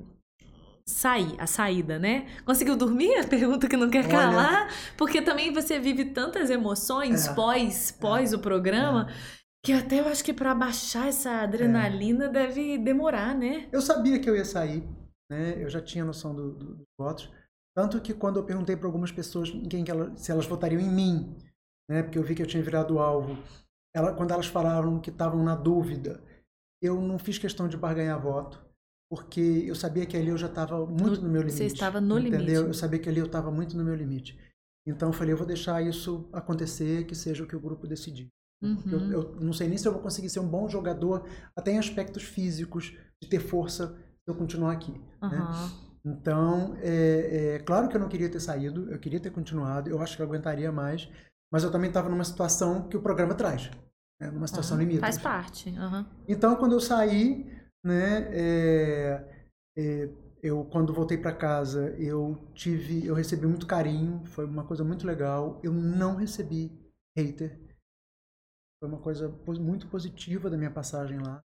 sair, a saída, né? Conseguiu dormir? A pergunta que não quer Olha... calar. Porque também você vive tantas emoções é, pós, pós é, o programa. É. Que até eu acho que para baixar essa adrenalina é. deve demorar, né? Eu sabia que eu ia sair, né? Eu já tinha noção do, do, dos votos. Tanto que quando eu perguntei para algumas pessoas quem que ela, se elas votariam em mim, né? Porque eu vi que eu tinha virado alvo. Ela, quando elas falaram que estavam na dúvida, eu não fiz questão de barganhar voto, porque eu sabia que ali eu já estava muito no, no, meu limite. Você estava no entendeu? limite. Eu sabia que ali eu estava muito no meu limite. Então eu falei, eu vou deixar isso acontecer, que seja o que o grupo decidir. Uhum. Eu, eu, não sei nem se eu vou conseguir ser um bom jogador, até em aspectos físicos, de ter força se eu continuar aqui. Uhum. Né? Então, é, é, claro que eu não queria ter saído, eu queria ter continuado, eu acho que eu aguentaria mais, mas eu também estava numa situação que o programa traz, né? numa situação uhum. limite. Faz parte. Então, quando eu saí, né, é, é eu quando voltei para casa, eu tive, eu recebi muito carinho, foi uma coisa muito legal. Eu não recebi hater foi uma coisa muito positiva da minha passagem lá,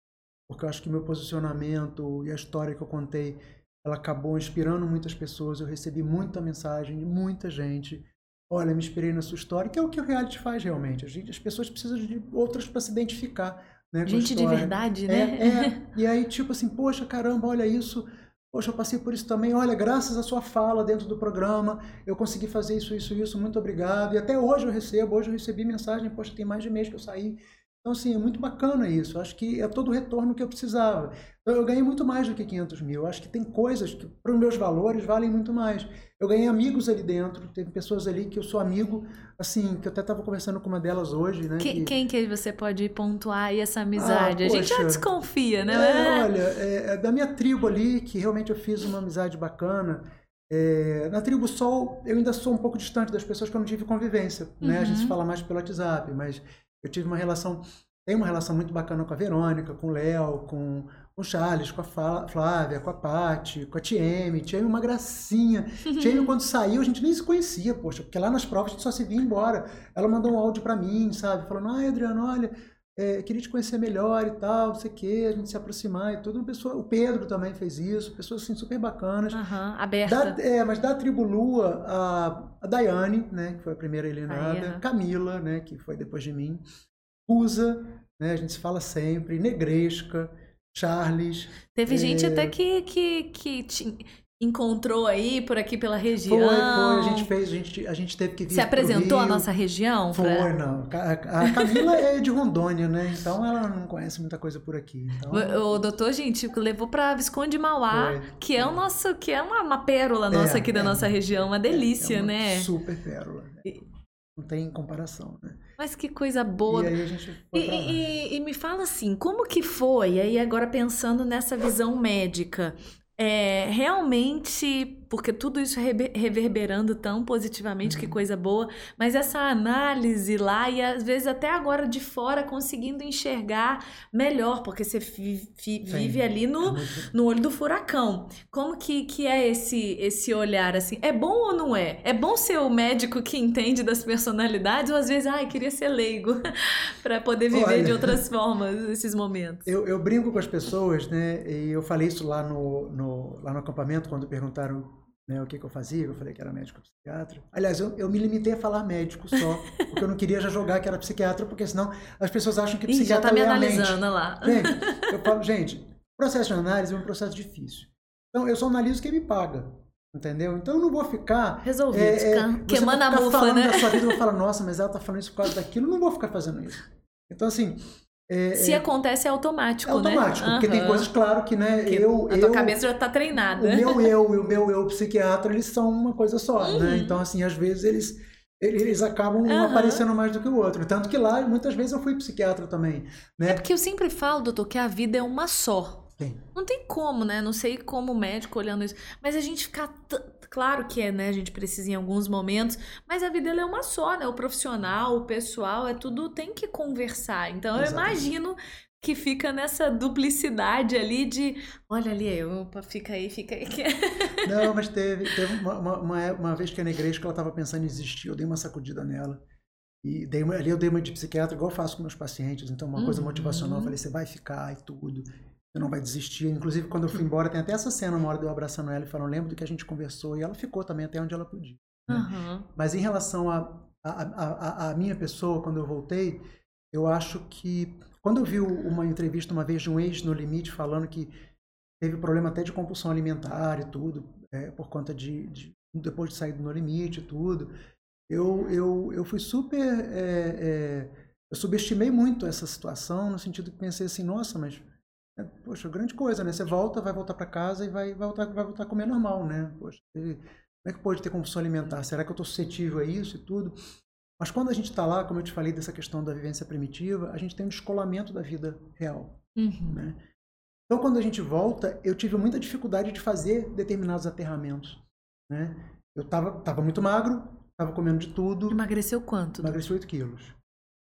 porque eu acho que meu posicionamento e a história que eu contei, ela acabou inspirando muitas pessoas. Eu recebi muita mensagem de muita gente. Olha, me inspirei na sua história, que é o que o reality faz realmente. As pessoas precisam de outras para se identificar. Né, gente de verdade, né? É, é. *laughs* E aí, tipo assim, poxa, caramba, olha isso Poxa, eu passei por isso também. Olha, graças à sua fala dentro do programa, eu consegui fazer isso, isso, isso. Muito obrigado. E até hoje eu recebo. Hoje eu recebi mensagem. Poxa, tem mais de mês que eu saí. Então, assim, é muito bacana isso. Acho que é todo o retorno que eu precisava. Então, eu ganhei muito mais do que 500 mil. Acho que tem coisas que, para os meus valores, valem muito mais. Eu ganhei amigos ali dentro. Teve pessoas ali que eu sou amigo, assim, que eu até estava conversando com uma delas hoje, né? Quem que, quem que você pode pontuar aí essa amizade? Ah, a gente já desconfia, né? É, olha, é, é da minha tribo ali, que realmente eu fiz uma amizade bacana. É, na tribo Sol, eu ainda sou um pouco distante das pessoas que eu não tive convivência, né? Uhum. A gente se fala mais pelo WhatsApp, mas eu tive uma relação, tenho uma relação muito bacana com a Verônica, com o Léo, com o Charles, com a Flávia, com a Paty, com a Tieme. Tieme uma gracinha. *laughs* Tieme, quando saiu, a gente nem se conhecia, poxa, porque lá nas provas a gente só se via embora. Ela mandou um áudio para mim, sabe? Falando, ai, Adriano, olha, é, queria te conhecer melhor e tal, não sei o quê, a gente se aproximar e tudo. Pessoa, o Pedro também fez isso, pessoas assim super bacanas. Uhum, aberta. Da, é, mas da tribo Lua, a, a Daiane, né, que foi a primeira eliminada. Camila, né, que foi depois de mim, Usa, né, a gente se fala sempre, Negresca, Charles. Teve é... gente até que, que, que encontrou aí por aqui pela região. Foi, foi. A gente fez, a gente, a gente teve que vir. Você apresentou a nossa região? Foi, pra... não. A, a Camila é de Rondônia, né? Então ela não conhece muita coisa por aqui. Então... O, o doutor, gente, levou para Visconde Mauá, foi, que é o nosso, que é uma, uma pérola nossa é, aqui da é, nossa região, uma delícia, é uma né? Super pérola. Não tem comparação, né? Mas que coisa boa. E aí a gente e, e, e, me fala assim, como que foi? Aí agora pensando nessa visão médica, é, realmente porque tudo isso reverberando tão positivamente, uhum. que coisa boa, mas essa análise lá e às vezes até agora de fora conseguindo enxergar melhor, porque você vive ali no, é no olho do furacão. Como que, que é esse, esse olhar assim? É bom ou não é? É bom ser o médico que entende das personalidades ou às vezes, ai, ah, queria ser leigo *laughs* para poder viver Olha, de outras *laughs* formas esses momentos? Eu, eu brinco com as pessoas, né? E eu falei isso lá no, no, lá no acampamento quando perguntaram né, o que, que, eu fazia, eu falei que era médico psiquiatra. Aliás, eu, eu, me limitei a falar médico só, porque eu não queria já jogar que era psiquiatra, porque senão as pessoas acham que psiquiatra Ih, já tá me analisando lá. Gente, *laughs* eu falo, gente, processo de análise é um processo difícil. Então, eu só analiso quem me paga. Entendeu? Então eu não vou ficar. Resolvido, é, é, queimando a mufa, né? da sua vida, eu vou falar, *laughs* nossa, mas ela tá falando isso por causa daquilo, eu não vou ficar fazendo isso. Então, assim, é, Se é, acontece é automático, é automático, né? porque uhum. tem coisas, claro, que, né, que eu... A tua cabeça já está treinada. O meu *laughs* eu e o meu eu psiquiatra, eles são uma coisa só, né? uhum. né? Então, assim, às vezes eles, eles acabam uhum. aparecendo mais do que o outro. Tanto que lá, muitas vezes eu fui psiquiatra também, né? É porque eu sempre falo, doutor, que a vida é uma só. Sim. Não tem como, né? Não sei como médico olhando isso. Mas a gente ficar Claro que é, né? A gente precisa em alguns momentos, mas a vida é uma só, né? O profissional, o pessoal, é tudo tem que conversar. Então eu imagino que fica nessa duplicidade ali de olha ali, opa, fica aí, fica aí. *laughs* Não, mas teve, teve uma, uma, uma vez que é na igreja que ela estava pensando em desistir, eu dei uma sacudida nela. E dei uma, ali eu dei uma de psiquiatra, igual eu faço com meus pacientes. Então, uma uhum. coisa motivacional, eu falei, você vai ficar e tudo você não vai desistir. Inclusive, quando eu fui embora, tem até essa cena, uma hora de eu abraçando ela e falando, lembro do que a gente conversou, e ela ficou também até onde ela podia. Né? Uhum. Mas em relação à minha pessoa, quando eu voltei, eu acho que. Quando eu vi uma entrevista uma vez de um ex no limite falando que teve problema até de compulsão alimentar e tudo, é, por conta de, de, depois de sair do No Limite e tudo, eu, eu, eu fui super. É, é, eu subestimei muito essa situação, no sentido que pensei assim, nossa, mas é, poxa, grande coisa, né? Você volta, vai voltar para casa e vai, vai, voltar, vai voltar a comer normal, né? Poxa, como é que pode ter compulsão alimentar? Será que eu estou suscetível a isso e tudo? Mas quando a gente está lá, como eu te falei dessa questão da vivência primitiva, a gente tem um descolamento da vida real, uhum. né? Então, quando a gente volta, eu tive muita dificuldade de fazer determinados aterramentos, né? Eu estava tava muito magro, estava comendo de tudo. Emagreceu quanto? Emagreci 8 quilos.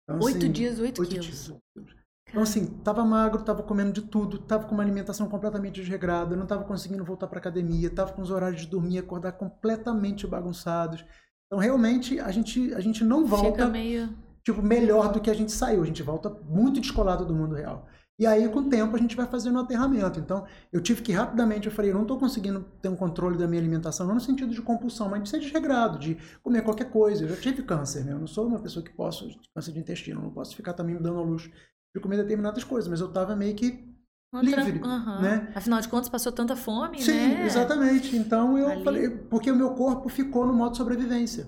Então, 8 assim, dias, 8, 8 quilos. quilos. Então, assim, tava magro, tava comendo de tudo, tava com uma alimentação completamente desregrada, não tava conseguindo voltar para academia, tava com os horários de dormir e acordar completamente bagunçados. Então, realmente, a gente, a gente não volta Fica meio... tipo, melhor do que a gente saiu. A gente volta muito descolado do mundo real. E aí, com o tempo, a gente vai fazendo um aterramento. Então, eu tive que rapidamente, eu falei, eu não estou conseguindo ter um controle da minha alimentação, não no sentido de compulsão, mas de ser desregrado, de comer qualquer coisa. Eu já tive câncer, né? Eu não sou uma pessoa que posso, câncer de intestino, não posso ficar também me dando a luxo de comer determinadas coisas, mas eu estava meio que livre, uhum. né? Afinal de contas, passou tanta fome, Sim, né? Sim, exatamente. Então eu Ali. falei, porque o meu corpo ficou no modo sobrevivência.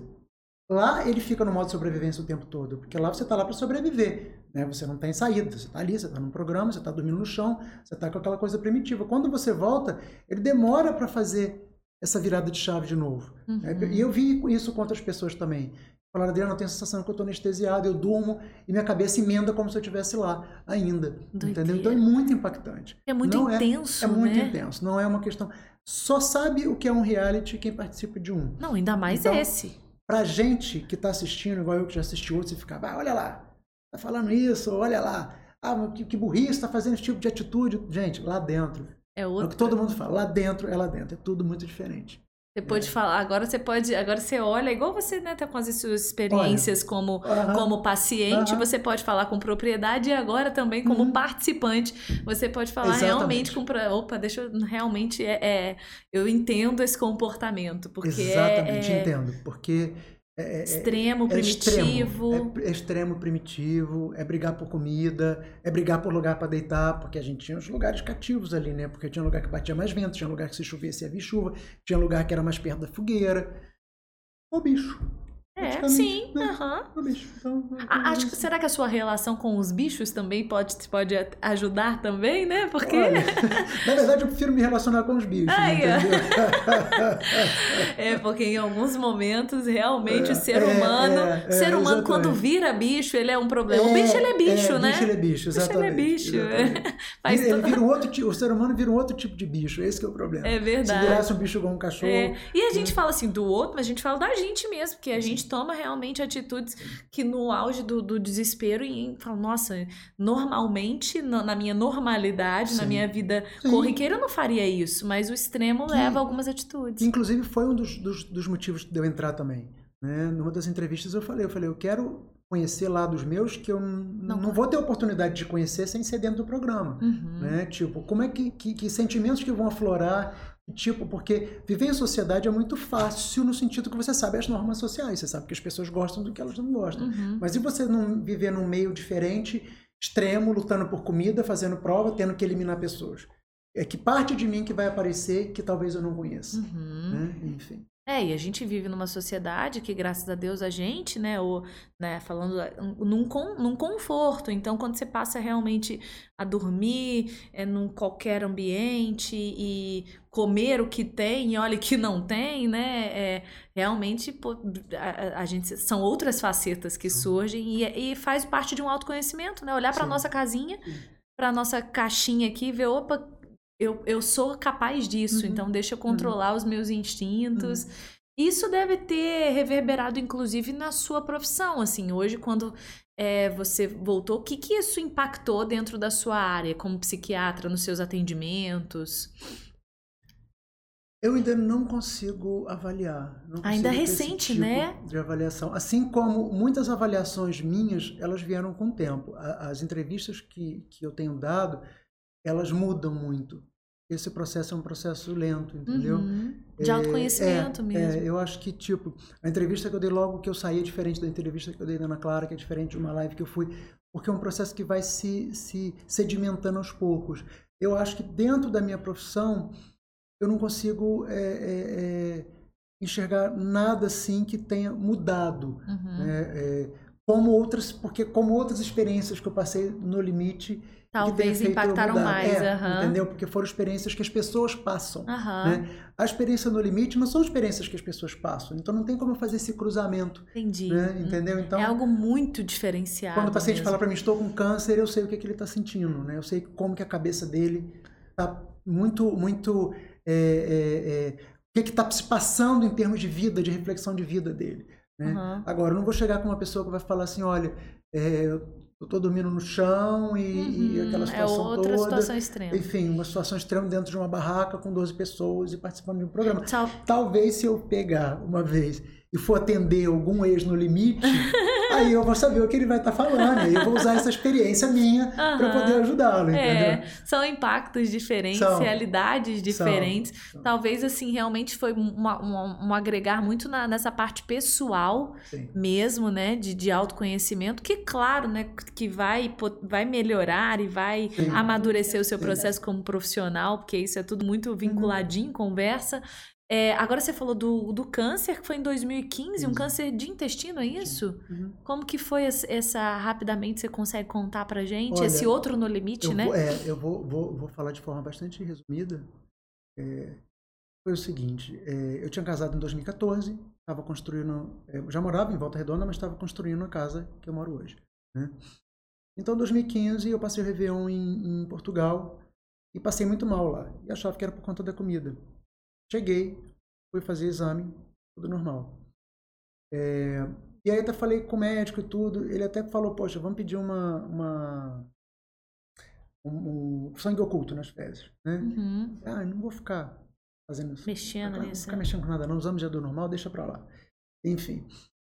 Lá ele fica no modo sobrevivência o tempo todo, porque lá você está lá para sobreviver, né? Você não tem saída, você está ali, você está num programa, você está dormindo no chão, você está com aquela coisa primitiva. Quando você volta, ele demora para fazer essa virada de chave de novo. Uhum. E eu vi isso com outras pessoas também. Falaram, Adriano, eu tenho a sensação que eu estou anestesiado, eu durmo e minha cabeça emenda como se eu estivesse lá ainda. Doideira. Entendeu? Então é muito impactante. É muito não é, intenso, é, é muito né? intenso. Não é uma questão. Só sabe o que é um reality quem participa de um. Não, ainda mais então, esse. Pra gente que está assistindo, igual eu que já assisti outros, e ficava, ah, olha lá, tá falando isso, olha lá. Ah, que, que burrice, tá fazendo esse tipo de atitude. Gente, lá dentro. É, outro... é o que todo mundo fala. Lá dentro é lá dentro. É tudo muito diferente. Você pode é. falar, agora você pode, agora você olha, igual você né, tá com as suas experiências olha. como, como paciente, você pode falar com propriedade e agora também como uh uhum. participante, você pode falar Exatamente. realmente com, opa, deixa eu, realmente, é, é, eu entendo esse comportamento, porque Exatamente, é, entendo, porque é, é, é, extremo, primitivo. Extremo, é, extremo, primitivo, é brigar por comida, é brigar por lugar para deitar, porque a gente tinha os lugares cativos ali, né? Porque tinha lugar que batia mais vento, tinha lugar que se chovesse havia chuva, tinha lugar que era mais perto da fogueira. O bicho. É, sim. Né? Uhum. Então, acho que será que a sua relação com os bichos também pode, pode ajudar também, né? Porque. Olha, *laughs* na verdade, eu prefiro me relacionar com os bichos. Ai, é, *laughs* porque em alguns momentos, realmente, é, o ser humano. É, é, ser humano, exatamente. quando vira bicho, ele é um problema. o bicho ele é bicho, né? Bicho ele é bicho, exatamente. Bicho ele é bicho. *laughs* Faz ele, outro, o ser humano vira um outro tipo de bicho. Esse é o problema. É verdade. Se virasse um bicho igual um cachorro. E a gente fala assim do outro, mas a gente fala da gente mesmo, porque a gente toma realmente atitudes que no auge do, do desespero e fala, nossa, normalmente, na, na minha normalidade, Sim. na minha vida Sim. corriqueira, eu não faria isso, mas o extremo que, leva a algumas atitudes. Inclusive, foi um dos, dos, dos motivos de eu entrar também. Né? Numa das entrevistas eu falei, eu falei, eu quero conhecer lá dos meus que eu não, não vou ter oportunidade de conhecer sem ser dentro do programa, uhum. né? Tipo, como é que, que, que, sentimentos que vão aflorar Tipo, porque viver em sociedade é muito fácil no sentido que você sabe as normas sociais, você sabe que as pessoas gostam do que elas não gostam. Uhum. Mas e você não viver num meio diferente, extremo, lutando por comida, fazendo prova, tendo que eliminar pessoas? É que parte de mim que vai aparecer que talvez eu não conheça. Uhum. Né? Enfim. É, e a gente vive numa sociedade que, graças a Deus, a gente, né, ou, né, falando num, num conforto. Então, quando você passa realmente a dormir é, num qualquer ambiente e comer o que tem e olha que não tem, né, é, realmente pô, a, a, gente são outras facetas que surgem e, e faz parte de um autoconhecimento, né? Olhar para nossa casinha, para nossa caixinha aqui e ver, opa, eu, eu sou capaz disso, uhum. então deixa eu controlar uhum. os meus instintos. Uhum. Isso deve ter reverberado, inclusive, na sua profissão. Assim, hoje, quando é, você voltou, o que, que isso impactou dentro da sua área como psiquiatra, nos seus atendimentos? Eu ainda não consigo avaliar. Não consigo ainda recente, tipo né? De avaliação. Assim como muitas avaliações minhas, elas vieram com o tempo. As entrevistas que, que eu tenho dado, elas mudam muito. Esse processo é um processo lento, entendeu? Uhum. De autoconhecimento é, mesmo. É, eu acho que, tipo, a entrevista que eu dei logo que eu saí é diferente da entrevista que eu dei da Ana Clara, que é diferente de uma live que eu fui, porque é um processo que vai se, se sedimentando aos poucos. Eu acho que dentro da minha profissão, eu não consigo é, é, é enxergar nada assim que tenha mudado. Uhum. Né? Como outras, porque como outras experiências que eu passei no limite Talvez impactaram mais, é, uhum. entendeu? Porque foram experiências que as pessoas passam. Uhum. Né? A experiência no limite não são experiências que as pessoas passam. Então não tem como fazer esse cruzamento. Entendi. Né? Entendeu? Então, é algo muito diferenciado. Quando o paciente mesmo. fala para mim, estou com câncer, eu sei o que, é que ele está sentindo. Né? Eu sei como que a cabeça dele está muito, muito... É, o que está se passando em termos de vida, de reflexão de vida dele. Né? Uhum. Agora, eu não vou chegar com uma pessoa que vai falar assim, olha, é, eu tô dormindo no chão e, uhum, e aquela é situação é outra toda. situação extrema. Enfim, uma situação extrema dentro de uma barraca com 12 pessoas e participando de um programa. Talvez se eu pegar uma vez e for atender algum ex no limite, *laughs* aí eu vou saber o que ele vai estar tá falando. Aí eu vou usar essa experiência minha uhum. para poder ajudá-lo, é, São impactos diferentes, são. realidades diferentes. São. Talvez, assim, realmente foi uma, uma, um agregar muito na, nessa parte pessoal Sim. mesmo, né? De, de autoconhecimento, que, claro, né? Que vai, vai melhorar e vai Sim. amadurecer o seu processo Sim. como profissional, porque isso é tudo muito uhum. vinculadinho, uhum. conversa. É, agora você falou do, do câncer, que foi em 2015, um câncer de intestino, é isso? Uhum. Como que foi essa, rapidamente, você consegue contar pra gente? Olha, Esse outro no limite, né? Vou, é, eu vou, vou, vou falar de forma bastante resumida. É, foi o seguinte, é, eu tinha casado em 2014, estava construindo, é, já morava em Volta Redonda, mas estava construindo a casa que eu moro hoje. Né? Então, em 2015, eu passei o Réveillon em, em Portugal e passei muito mal lá. E achava que era por conta da comida. Cheguei, fui fazer exame, tudo normal. É, e aí até falei com o médico e tudo, ele até falou, poxa, vamos pedir uma, uma um, um sangue oculto nas fezes, né? Uhum. Ah, não vou ficar fazendo isso. Mexendo nisso. Não ficar mexendo com nada não, os exames já deu normal, deixa pra lá. Enfim.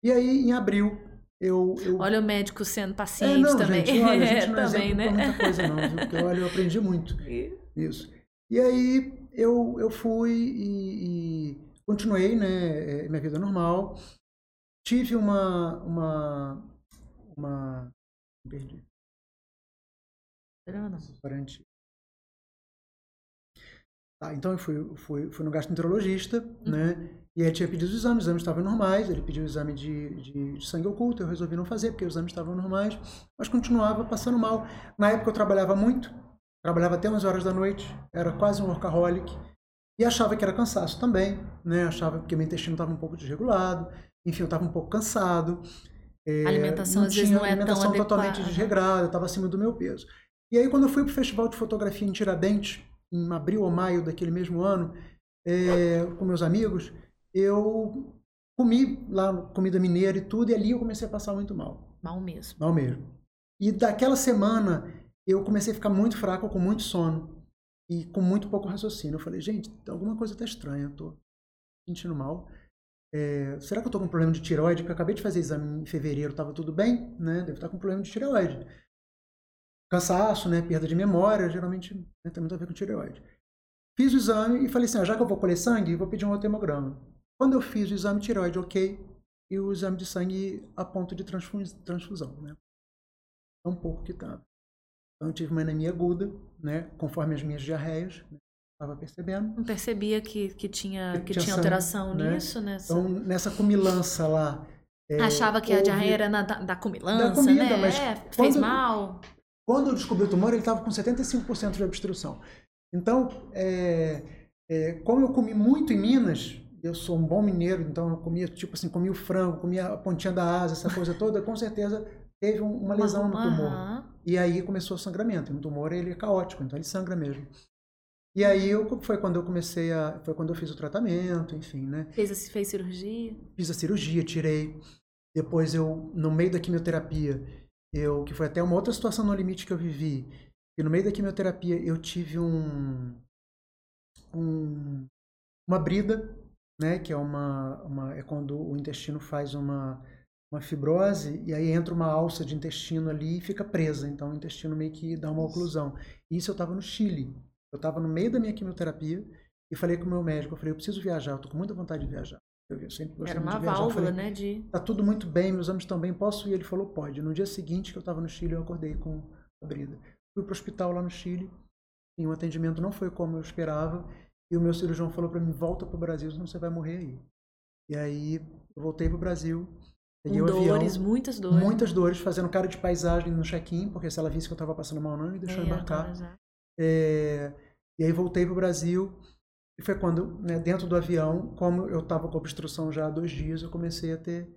E aí, em abril, eu, eu... Olha o médico sendo paciente é, não, também. Gente, olha, a gente *laughs* não é também, né? muita coisa não, viu? Porque olha, eu aprendi muito *laughs* isso. E aí eu, eu fui e, e continuei né, é, minha vida normal. Tive uma. uma, uma perdi. Restaurante. Tá, então eu fui, fui, fui no gastroenterologista, uhum. né? E ele tinha pedido os exames, os exames estavam normais, ele pediu o exame de, de, de, sangue oculto, eu resolvi não fazer, porque os exames estavam normais, mas continuava passando mal. Na época eu trabalhava muito, Trabalhava até 11 horas da noite, era quase um workaholic. E achava que era cansaço também, né? Achava que meu intestino estava um pouco desregulado, enfim, eu estava um pouco cansado. É, a alimentação às vezes não é alimentação tão totalmente adequada. desregrada, estava acima do meu peso. E aí quando eu fui para o festival de fotografia em Tiradentes, em abril ou maio daquele mesmo ano, é, com meus amigos, eu comi lá comida mineira e tudo, e ali eu comecei a passar muito mal. Mal mesmo. Mal mesmo. E daquela semana eu comecei a ficar muito fraco, com muito sono e com muito pouco raciocínio. Eu falei, gente, alguma coisa está estranha, eu tô sentindo mal. É, será que eu tô com problema de tireoide? Porque eu acabei de fazer exame em fevereiro, estava tudo bem, né? Deve estar com problema de tireoide. Cansaço, né? Perda de memória, geralmente né, tem muito a ver com tireoide. Fiz o exame e falei assim, ah, já que eu vou colher sangue, vou pedir um outro hemograma. Quando eu fiz o exame de tireoide, ok, e o exame de sangue a ponto de transfusão, né? É um pouco que estava. Então eu tive uma anemia aguda, né? Conforme as minhas diarreias, estava né? percebendo. Não percebia que, que tinha, que, tinha, tinha alteração né? nisso, nessa... Então, nessa comilança lá... É, Achava que houve... a diarreia era na, da, da comilança, da comida, né? Mas é, quando, fez mal. Quando eu descobri o tumor, ele estava com 75% de obstrução. Então, é, é, como eu comi muito em Minas, eu sou um bom mineiro, então eu comia, tipo assim, comia o frango, comia a pontinha da asa, essa coisa toda, com certeza teve uma lesão no tumor. E aí começou o sangramento. No tumor ele é caótico, então ele sangra mesmo. E aí eu, foi quando eu comecei a. Foi quando eu fiz o tratamento, enfim, né? Fez, fez cirurgia? Fiz a cirurgia, tirei. Depois eu, no meio da quimioterapia, eu, que foi até uma outra situação no limite que eu vivi, e no meio da quimioterapia eu tive um, um uma brida, né, que é uma, uma é quando o intestino faz uma uma fibrose e aí entra uma alça de intestino ali e fica presa, então o intestino meio que dá uma oclusão. Isso eu estava no Chile. Eu estava no meio da minha quimioterapia e falei com o meu médico, eu falei, eu preciso viajar, eu tô com muita vontade de viajar. Eu, sempre Era uma de viajar. válvula, falei, né? De... Tá tudo muito bem, meus exames estão bem, posso ir? Ele falou, pode. No dia seguinte que eu estava no Chile, eu acordei com a brida. Fui pro hospital lá no Chile, e o atendimento não foi como eu esperava, e o meu cirurgião falou para mim, volta pro Brasil, senão você vai morrer aí. E aí, eu voltei pro Brasil, peguei dores, avião, muitas dores. muitas dores, fazendo cara de paisagem no check-in, porque se ela visse que eu estava passando mal não, me deixou É, embarcar. É, e aí voltei para o Brasil e foi quando, né, dentro do avião, como eu estava com obstrução já há dois dias, eu comecei a ter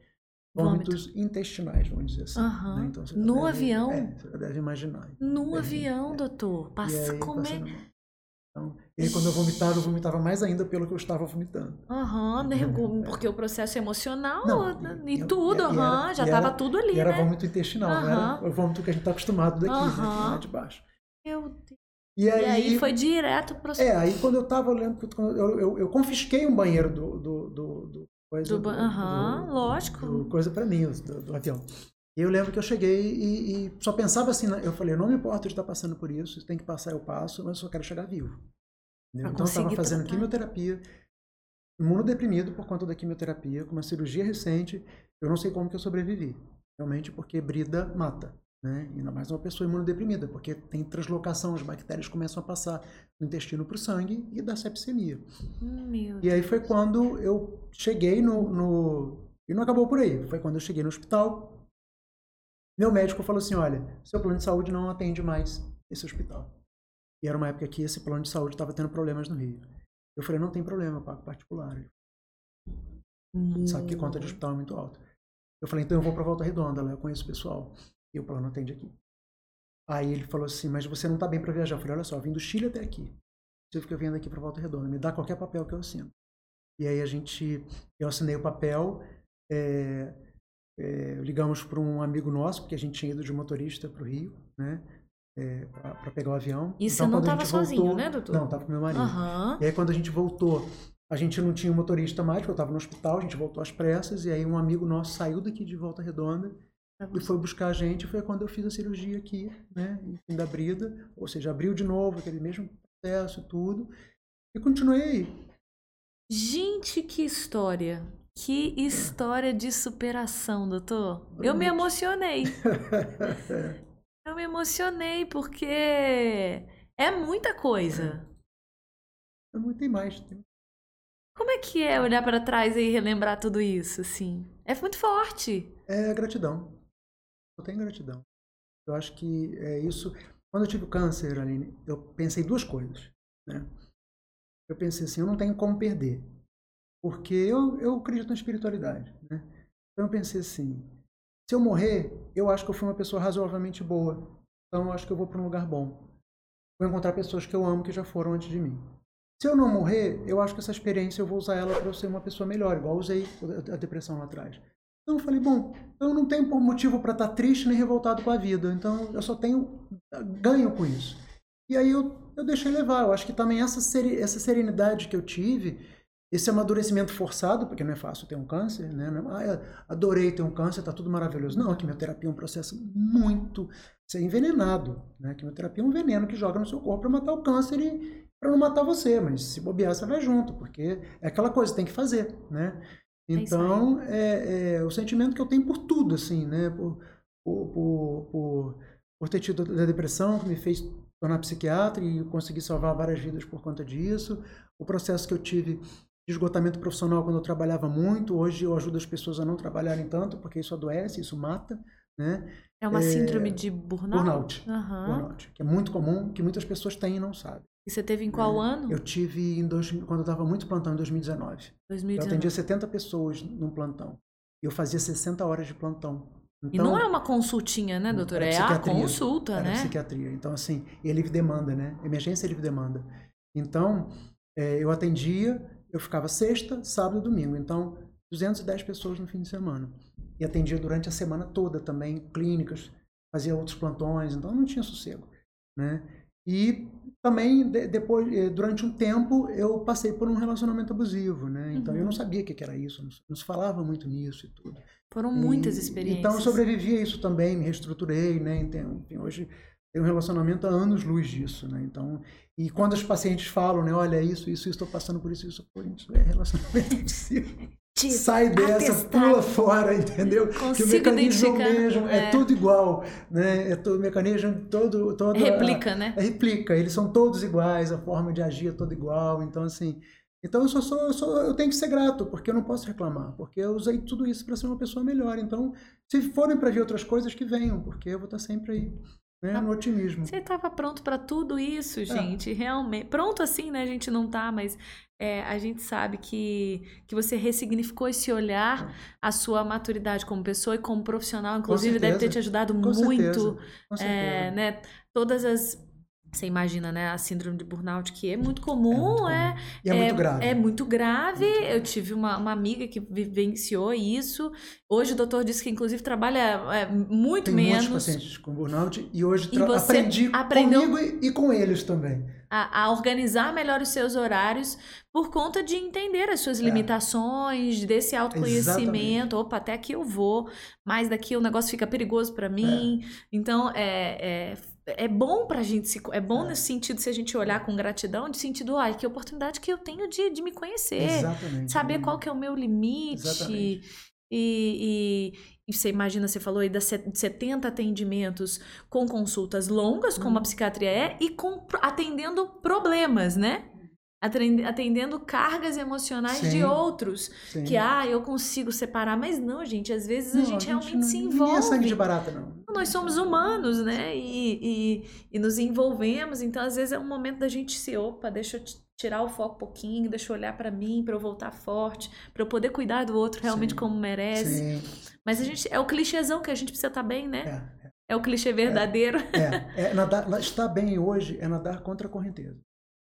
vômitos intestinais, vamos dizer assim. Aham. né? Então, No deve- avião? É, você deve imaginar. No É, avião, é. doutor. Passa aí, passando mal. Então, e aí, quando eu vomitava, eu vomitava mais ainda pelo que eu estava vomitando. Aham, nervo- porque o processo emocional Não, né, e- e, tudo, aham, já e era- tava tudo ali, E era né? vômito intestinal, não era o vômito que a gente está acostumado daqui, Aham. né, de baixo. Meu Deus. E E aí, aí foi direto pro É, aí quando eu tava olhando, eu, eu, eu confisquei um banheiro do, do, do, do coisa. Do aham, lógico. do coisa para mim, do, do avião. E eu lembro que eu cheguei e, e só pensava assim, né, eu falei, eu não me importo de estar passando por isso, se tem que passar eu passo, mas eu só quero chegar vivo. Então eu estava fazendo tratar. quimioterapia, imunodeprimido por conta da quimioterapia, com uma cirurgia recente, eu não sei como que eu sobrevivi. Realmente porque brida mata. Né? Ainda mais uma pessoa imunodeprimida, porque tem translocação, as bactérias começam a passar do intestino para o sangue e dá sepsemia. Meu E aí foi quando eu cheguei no, no. E não acabou por aí. Foi quando eu cheguei no hospital. Meu médico falou assim: olha, seu plano de saúde não atende mais esse hospital. E era uma época que esse plano de saúde estava tendo problemas no Rio. Eu falei: não tem problema, eu pago particular. Ele sabe que conta de hospital é muito alta. Eu falei: então eu vou para Volta Redonda, lá eu conheço o pessoal. E o plano atende aqui. Aí ele falou assim: mas você não está bem para viajar. Eu falei: olha só, eu vim do Chile até aqui. Você fica vindo aqui para Volta Redonda. Me dá qualquer papel que eu assino. E aí a gente, eu assinei o papel, é, é, ligamos para um amigo nosso, porque a gente tinha ido de motorista para o Rio, né? É, para pegar o avião. E você Então, não quando a tava gente sozinho, voltou- né, doutor? Não, tava com meu marido. Aham. E aí quando a gente voltou, a gente não tinha motorista mais, porque eu estava no hospital, a gente voltou às pressas, e aí um amigo nosso saiu daqui de Volta Redonda e foi buscar a gente, foi quando eu fiz a cirurgia aqui, né, enfim, da brida, ou seja, abriu de novo aquele mesmo processo e tudo, e continuei aí. Gente, que história. Que história de superação, doutor. Eu me emocionei. *laughs* Eu me emocionei porque é muita coisa. Não tem mais. tem- Como é que é olhar para trás e relembrar tudo isso, assim? É muito forte. É gratidão. Eu tenho gratidão. Eu acho que é isso. Quando eu tive o câncer, Aline, eu pensei duas coisas. Né? Eu pensei assim, eu não tenho como perder. Porque eu, eu acredito na espiritualidade. Né? Então eu pensei assim, se eu morrer, eu acho que eu fui uma pessoa razoavelmente boa. Então eu acho que eu vou para um lugar bom. Vou encontrar pessoas que eu amo que já foram antes de mim. Se eu não morrer, eu acho que essa experiência eu vou usar ela para eu ser uma pessoa melhor, igual usei a depressão lá atrás. Então eu falei, bom, eu não tenho motivo para estar triste nem revoltado com a vida, então eu só tenho ganho com isso. E aí eu, eu deixei levar. Eu acho que também essa, essa serenidade que eu tive, esse amadurecimento forçado, porque não é fácil ter um câncer, né? É, ah, adorei ter um câncer, tá tudo maravilhoso. Não, a quimioterapia é um processo muito. Você é envenenado. Né? A quimioterapia é um veneno que joga no seu corpo para matar o câncer e para não matar você, mas se bobear, você vai junto, porque é aquela coisa, tem que fazer, né? Então, é, é, o sentimento que eu tenho por tudo, assim, né? Por, por, por, por, por ter tido a depressão, que me fez tornar psiquiatra e conseguir salvar várias vidas por conta disso. O processo que eu tive de esgotamento profissional quando eu trabalhava muito. Hoje eu ajudo as pessoas a não trabalharem tanto, porque isso adoece, isso mata, né? É uma síndrome de burnout? Burnout. burnout. Que é muito comum, que muitas pessoas têm e não sabem. E você teve em qual É, ano? Eu tive em dois, quando eu estava muito plantão, em 2019. Eu 2019. atendia 70 pessoas num plantão. E eu fazia 60 horas de plantão. E não é uma consultinha, né, doutora? É a consulta, era né? psiquiatria. Então, assim, e é livre demanda, né? Emergência é livre demanda. Então, é, eu atendia, eu ficava sexta, sábado e domingo. Então, 210 pessoas no fim de semana. E atendia durante a semana toda também, clínicas, fazia outros plantões, então não tinha sossego, né? E também de, depois, eh, durante um tempo, eu passei por um relacionamento abusivo, né? Então uhum. eu não uhum. sabia o que era isso, não, se falava muito nisso e tudo. Foram muitas experiências. Então eu sobrevivi a isso também, me reestruturei, né? Então, hoje tenho um relacionamento há anos luz disso, né? Então, e quando os pacientes falam, né, olha isso, isso, estou passando por isso, isso, por isso é relacionamento *laughs* abusivo. Sai dessa, atestar. pula fora, entendeu? Consigo que o mecanismo mesmo é. é. tudo igual, né? É todo o mecanismo todo, todo replica, a, né? É, replica. Eles são todos iguais, a forma de agir é toda igual. Então assim, então eu sou, eu, sou, eu tenho que ser grato porque eu não posso reclamar, porque eu usei tudo isso para ser uma pessoa melhor. Então, se forem para ver outras coisas que venham, porque eu vou estar sempre aí né, no otimismo. Você estava pronto para tudo isso, é. gente, é. realmente. Pronto assim, né? A gente não tá, mas é, a gente sabe que, que você ressignificou esse olhar, é. a sua maturidade como pessoa e como profissional, inclusive, deve ter te ajudado Com muito. Certeza. Com certeza. É, né? Todas as você imagina, né? A síndrome de burnout, que é muito comum, é. Muito comum. E é, é, muito grave. É muito grave. Eu tive uma, uma amiga que vivenciou isso. Hoje o doutor disse que, inclusive, trabalha é, muito Tem menos. muitos pacientes com burnout e hoje e aprendi aprendeu... comigo e, e com eles também. A, a, organizar melhor os seus horários por conta de entender as suas é. limitações, desse autoconhecimento. Exatamente. Opa, até aqui eu vou, mas daqui o negócio fica perigoso para mim. É. Então, é, é bom pra gente se. É bom é. nesse sentido se a gente olhar com gratidão, de sentido, ai, que oportunidade que eu tenho de, de me conhecer. Exatamente. Saber qual que é o meu limite. Exatamente. E, e, e, você imagina, você falou aí das 70 atendimentos com consultas longas, como a uhum. psiquiatria é, e com atendendo problemas, né? Atendendo cargas emocionais Sim. de outros. Sim. Que, ah, eu consigo separar. Mas não, gente, às vezes não, a, gente a gente realmente não, se envolve. Não é sangue de barata, não. Nós somos humanos, né? E, e, e, nos envolvemos. Então, às vezes é um momento da gente se, opa, deixa eu tirar o foco um pouquinho, deixa eu olhar para mim, para eu voltar forte, para eu poder cuidar do outro realmente Sim. como merece. Mas a gente, é o clichêzão que a gente precisa estar tá bem, né? É, é. é o clichê verdadeiro. É, é, é nadar, estar bem hoje é nadar contra a correnteza.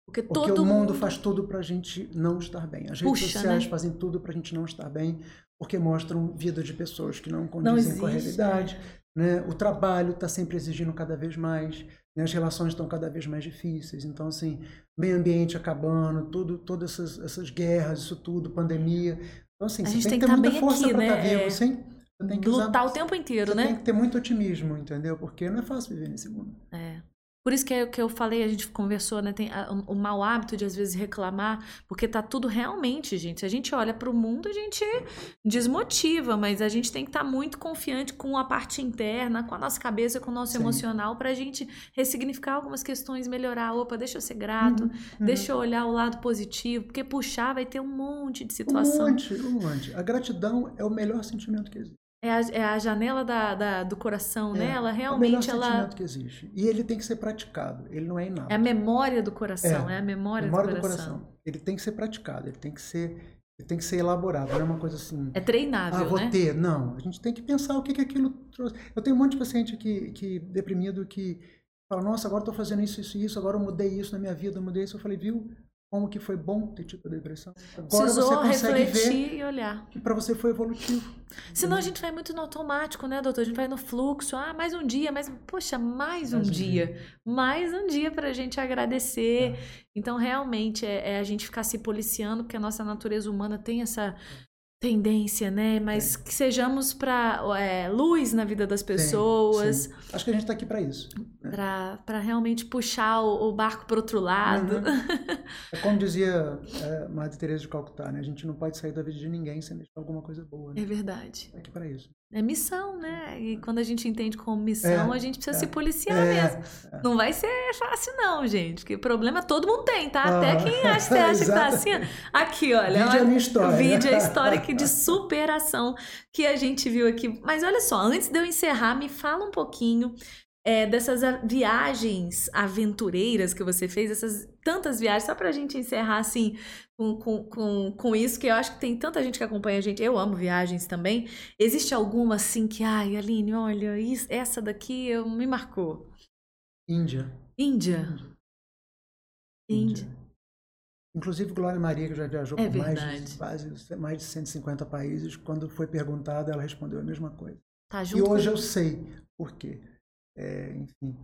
Porque, Porque todo o mundo, mundo faz tudo para a gente não estar bem. As Puxa, redes sociais né? fazem tudo para a gente não estar bem, porque mostram vida de pessoas que não condizem não com a realidade. É. Né? O trabalho está sempre exigindo cada vez mais, né? as relações estão cada vez mais difíceis. Então, assim, meio ambiente acabando, tudo, todas essas, essas guerras, isso tudo, pandemia. Então, assim, a você tem, que ter muita força para estar tá vivo, é... Você tem que lutar usar, o tempo inteiro, né? Tem que ter muito otimismo, entendeu? Porque não é fácil viver nesse mundo. É. Por isso que é o que eu falei, a gente conversou, né? Tem o mau hábito de às vezes reclamar, porque tá tudo realmente, gente. Se a gente olha para o mundo, a gente desmotiva, mas a gente tem que estar tá muito confiante com a parte interna, com a nossa cabeça, com o nosso Sim. emocional, para a gente ressignificar algumas questões, melhorar. Opa, deixa eu ser grato, uhum. deixa eu olhar o lado positivo, porque puxar vai ter um monte de situação. Um monte, um monte. A gratidão é o melhor sentimento que existe. É a, é a janela da, da, do coração, né? é, né? Ela realmente é o melhor ela que existe. E ele tem que ser praticado. Ele não é inato. É a memória do coração. É, é a memória, memória do, coração. do, coração. Ele tem que ser praticado. Ele tem que ser ele tem que ser elaborado. Não é uma coisa assim. É treinável, ah, vou né? ter. Não. A gente tem que pensar o que que aquilo trouxe. Eu tenho um monte de paciente que, que deprimido que fala: Nossa, agora estou fazendo isso, isso, isso. Agora eu mudei isso na minha vida, eu mudei isso. Eu falei, viu? Como que foi bom ter tido a depressão. Agora Precisou você consegue refletir ver e olhar. Que para você foi evolutivo. Senão a gente vai muito no automático, né, doutor? A gente vai no fluxo. Ah, mais um dia, mais poxa, mais, mais um, um, dia. dia. Mais um dia para a gente agradecer. É. Então, realmente, é, é, a gente ficar se policiando, porque a nossa natureza humana tem essa tendência, né? Mas é. que sejamos para é, luz na vida das pessoas. Sim, sim. Acho que a gente está aqui para isso. Né? Para realmente puxar o, o barco para outro lado. Uhum. *laughs* é como dizia é, Madre Teresa de Calcutá, né? A gente não pode sair da vida de ninguém sem deixar alguma coisa boa. Né? É verdade. É aqui para isso. É missão, né? E quando a gente entende como missão, é, a gente precisa é, se policiar é, mesmo. É. Não vai ser fácil, não, gente. Porque problema todo mundo tem, tá? Até quem acha, acha que tá *laughs* assim. Aqui, olha. Vídeo é minha história. Vídeo é a história aqui de *laughs* superação que a gente viu aqui. Mas olha só, antes de eu encerrar, me fala um pouquinho é, dessas viagens aventureiras que você fez, essas tantas viagens, só pra gente encerrar assim com, com, com, com isso, que eu acho que tem tanta gente que acompanha a gente. Eu amo viagens também. Existe alguma assim que, ai, Aline, olha, isso, essa daqui eu, me marcou? Índia. Índia. Índia. Inclusive Glória Maria, que já viajou É por mais de, quase, mais de 150 países, quando foi perguntada, ela respondeu a mesma coisa. Tá E hoje eu sei por quê. É, enfim,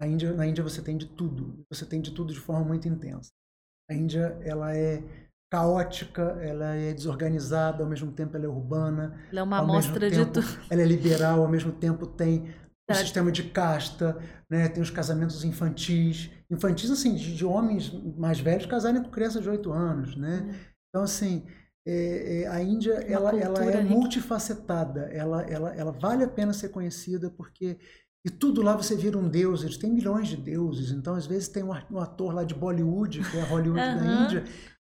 a Índia, na Índia você tem de tudo. Você tem de tudo de forma muito intensa. A Índia, ela é caótica, ela é desorganizada, ao mesmo tempo ela é urbana, Ela é uma amostra de tudo. ela é liberal, ao mesmo tempo tem o sistema de casta, né? tem os casamentos infantis. Infantis, assim, de, de homens mais velhos casarem com crianças de 8 anos, né? Então, assim, é, é, a Índia, ela, ela é rica. multifacetada, ela, ela, ela vale a pena ser conhecida porque... E tudo lá você vira um deus, eles têm milhões de deuses, então às vezes tem um ator lá de Bollywood, que é Hollywood da Aham. Índia,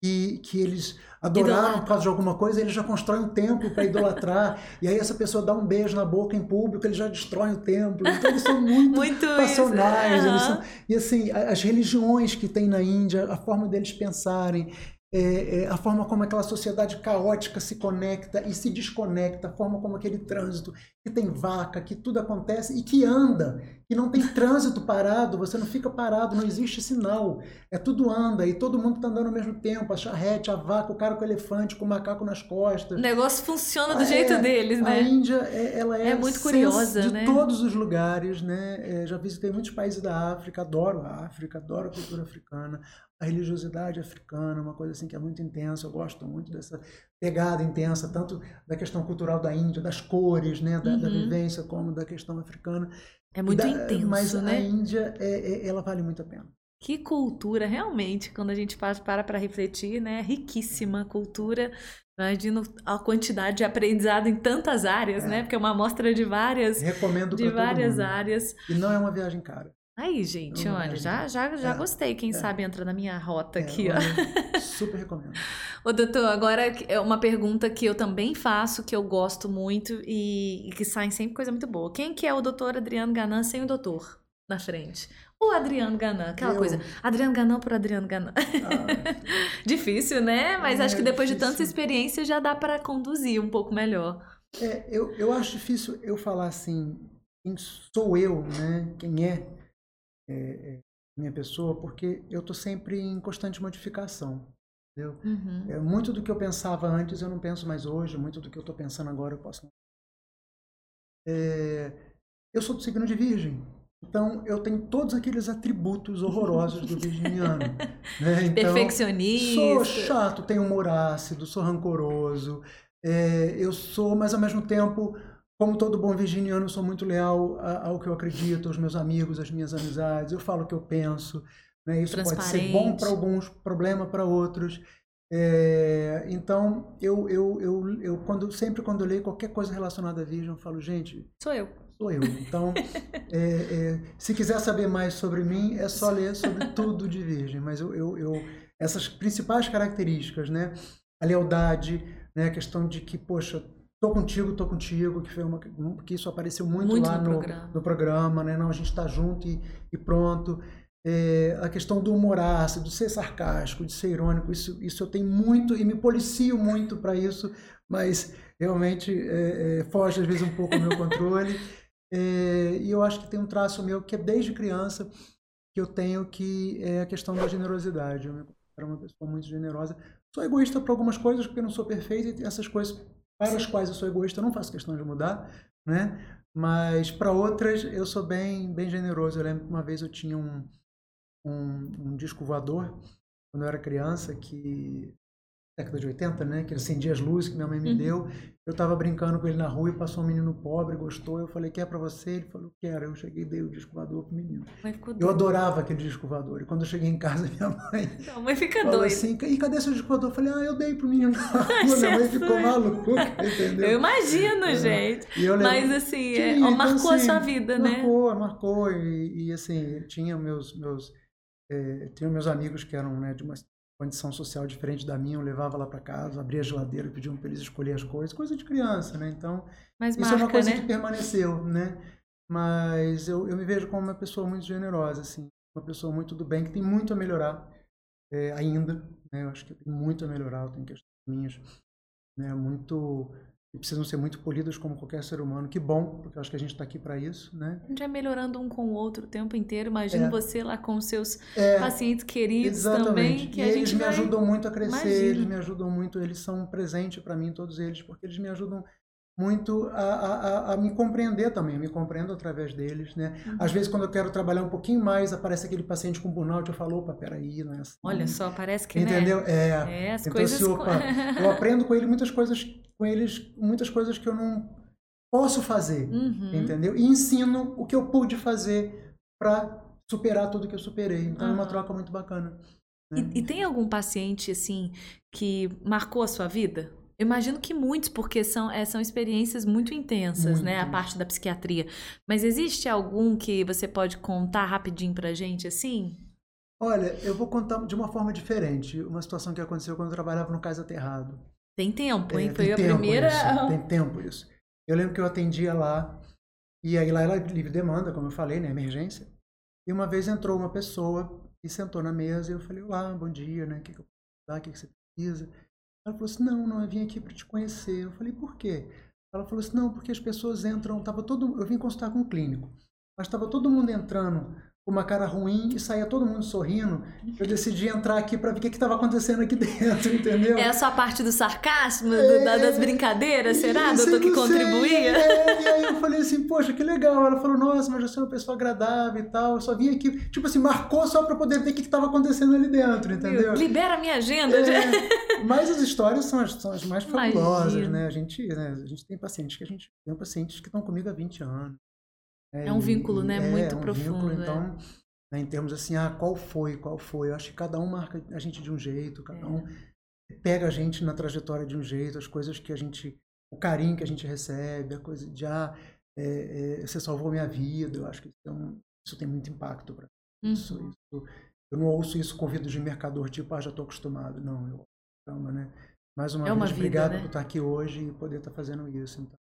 que, que eles adoraram Idolatra. por causa de alguma coisa, ele já constrói um templo para idolatrar, e aí essa pessoa dá um beijo na boca em público, ele já destrói o templo. Então eles são *laughs* muito, Muito passionais. aham. são- e assim, as religiões que tem na Índia, a forma deles pensarem, é, é, a forma como aquela sociedade caótica se conecta e se desconecta, a forma como aquele trânsito, que tem vaca, que tudo acontece e que anda, que não tem trânsito parado, você não fica parado, não existe sinal, é tudo anda e todo mundo está andando ao mesmo tempo, a charrete, a vaca, o cara com o elefante, com o macaco nas costas. O negócio funciona do Ah, jeito é, deles, A né? Índia, é- ela é, É muito curiosa, de né? todos os lugares, né? É, já visitei muitos países da África, adoro a África, adoro a cultura africana, a religiosidade africana, uma coisa assim que é muito intensa. Eu gosto muito dessa pegada intensa, tanto da questão cultural da Índia, das cores, né? Da, da Uhum. vivência, como da questão africana. É muito Da- intenso, mas a né? Índia, é- é- ela vale muito a pena. Que cultura, realmente, quando a gente pa- para para refletir, né? Riquíssima cultura. Imagino a quantidade de aprendizado em tantas áreas, É. né? Porque é uma amostra de várias, Recomendo de várias áreas. E não é uma viagem cara. Aí, gente, Não, olha, é. já, já, já É. gostei. Quem É. sabe entra na minha rota É, aqui, ó. *laughs* super recomendo. Ô, doutor, agora é uma pergunta que eu também faço, que eu gosto muito e, e que sai sempre coisa muito boa. Quem que é o doutor Adriano Ganan sem o doutor na frente? O Adriano Ganan, aquela Eu- coisa. Adriano Ganan por Adriano Ganan. Ah, *laughs* Difícil, né? Mas É, acho que depois de tanta experiência já dá para conduzir um pouco melhor. É, eu, eu acho difícil eu falar assim, quem sou eu, né? Quem é, é, é minha pessoa, porque eu estou sempre em constante modificação. Entendeu? Uhum. É, muito do que eu pensava antes eu não penso mais hoje, muito do que eu estou pensando agora eu posso não. É, eu sou do signo de Virgem, então eu tenho todos aqueles atributos horrorosos do virginiano. *laughs* né? Então, Perfeccionista. Sou chato, tenho humor ácido, sou rancoroso. é, eu sou, mas ao mesmo tempo, como todo bom virginiano, sou muito leal ao que eu acredito, aos meus amigos, às minhas amizades. Eu falo o que eu penso. Né? Isso pode ser bom para alguns, problema para outros. É, então, eu, eu, eu, eu quando, sempre quando eu leio qualquer coisa relacionada à Virgem, eu falo, gente, Sou eu. sou eu. Então, *laughs* é, é, se quiser saber mais sobre mim, é só ler sobre tudo de Virgem. Mas eu, eu, eu- essas principais características, né? A lealdade, né? A questão de que, poxa, tô contigo, tô contigo, que foi uma que isso apareceu muito, Muito lá no no, programa. no programa, né? Não, a gente está junto e, e pronto. É, a questão do humor ácido, de ser sarcástico, de ser irônico, isso, isso eu tenho muito e me policio muito para isso, mas realmente é, é, foge às vezes um pouco ao meu controle. *laughs* É, e eu acho que tem um traço meu que é desde criança que eu tenho que é a questão da generosidade. Eu considero uma pessoa muito generosa. Sou egoísta para algumas coisas porque não sou perfeito e essas coisas para as quais eu sou egoísta eu não faço questão de mudar, né? Mas para outras eu sou bem bem generoso. Eu lembro que uma vez eu tinha um um, um disco voador quando eu era criança que década de 80, né? Que ele acendia as luzes que minha mãe me Uhum. deu. Eu estava brincando com ele na rua e passou um menino pobre, gostou. Eu falei, quer para você? Ele falou, quero. Eu cheguei e dei o disco voador pro menino. Eu adorava aquele disco voador. E quando eu cheguei em casa, *laughs* minha mãe A mãe fica doida. assim, e cadê seu disco voador? Eu falei, ah, eu dei pro menino na rua. *laughs* Minha mãe ficou maluca, entendeu? Eu imagino, É. gente. Eu Mas assim, é, então, marcou a assim, sua vida, né? Marcou, marcou. E, e, assim, tinha meus, meus, eh, tinha meus amigos que eram né, de uma condição social diferente da minha, eu levava lá para casa, abria a geladeira, pediam para eles escolher as coisas, coisa de criança, né? Então, Mas isso é uma marca, coisa né? que permaneceu, né? Mas eu, eu me vejo como uma pessoa muito generosa, assim, uma pessoa muito do bem, que tem muito a melhorar eh, ainda, né? Eu acho que tem muito a melhorar, eu tenho questões minhas, né? Muito e precisam ser muito polidas como qualquer ser humano. Que bom, porque eu acho que a gente está aqui para isso, né? A gente vai melhorando um com o outro o tempo inteiro. Imagina é. você lá com os seus é, pacientes queridos exatamente. também. Que e eles me vai... ajudam muito a crescer, Imagina. eles me ajudam muito, eles são um presente para mim, todos eles, porque eles me ajudam muito a, a, a, me compreender também, eu me compreendo através deles, né? Uhum. Às vezes, quando eu quero trabalhar um pouquinho mais, aparece aquele paciente com burnout, eu falo, opa, peraí, não é assim. Olha só, parece que, Entendeu? Né? É, é as então, coisas... assim, opa, eu aprendo com ele muitas coisas, com eles, muitas coisas que eu não posso fazer, uhum. entendeu? E ensino o que eu pude fazer para superar tudo que eu superei. Então, uhum. é uma troca muito bacana. Né? E, e tem algum paciente, assim, que marcou a sua vida? Eu imagino que muitos, porque são, é, são experiências muito intensas, muito. né? A parte da psiquiatria. Mas existe algum que você pode contar rapidinho pra gente, assim? Olha, eu vou contar de uma forma diferente. Uma situação que aconteceu quando eu trabalhava no Cais Aterrado. Tem tempo, hein? É, Foi a primeira. Isso, *laughs* tem tempo isso. Eu lembro que eu atendia lá, e aí lá era livre demanda, como eu falei, né? Emergência. E uma vez entrou uma pessoa e sentou na mesa e eu falei, olá, bom dia, né? O que, que eu posso dar? O que, que você precisa? Ela falou assim: não, não, eu vim aqui para te conhecer. Eu falei: por quê? Ela falou assim: não, porque as pessoas entram. Tava todo, eu vim consultar com um clínico, mas estava todo mundo entrando uma cara ruim e saía todo mundo sorrindo. Eu decidi entrar aqui para ver o que estava acontecendo aqui *laughs* dentro, entendeu? É a sua parte do sarcasmo, é, do, das brincadeiras, será, doutor, que contribuía? É, e aí eu falei assim, poxa, que legal. Ela falou, nossa, mas você é uma pessoa agradável e tal. Eu só vim aqui, tipo assim, marcou só para poder ver o que estava acontecendo ali dentro, entendeu? Libera a minha agenda. É, mas as histórias são as, são as mais fabulosas, Imagina. né? A gente, né? a gente tem pacientes que a gente tem pacientes que estão comigo há 20 anos. É, é um vínculo, né? É, muito é um profundo. Vínculo, então, né, em termos assim, ah, qual foi, qual foi? Eu acho que cada um marca a gente de um jeito, cada um é. pega a gente na trajetória de um jeito, as coisas que a gente, o carinho que a gente recebe, a coisa de, ah, é, é, você salvou minha vida, eu acho que isso, um, isso tem muito impacto para uhum. isso, isso, Eu não ouço isso com ouvido de mercador, tipo, ah, já estou acostumado. Não, eu, calma, né? Mais uma, é uma vez, vida, obrigado né? por estar aqui hoje e poder estar fazendo isso. Então,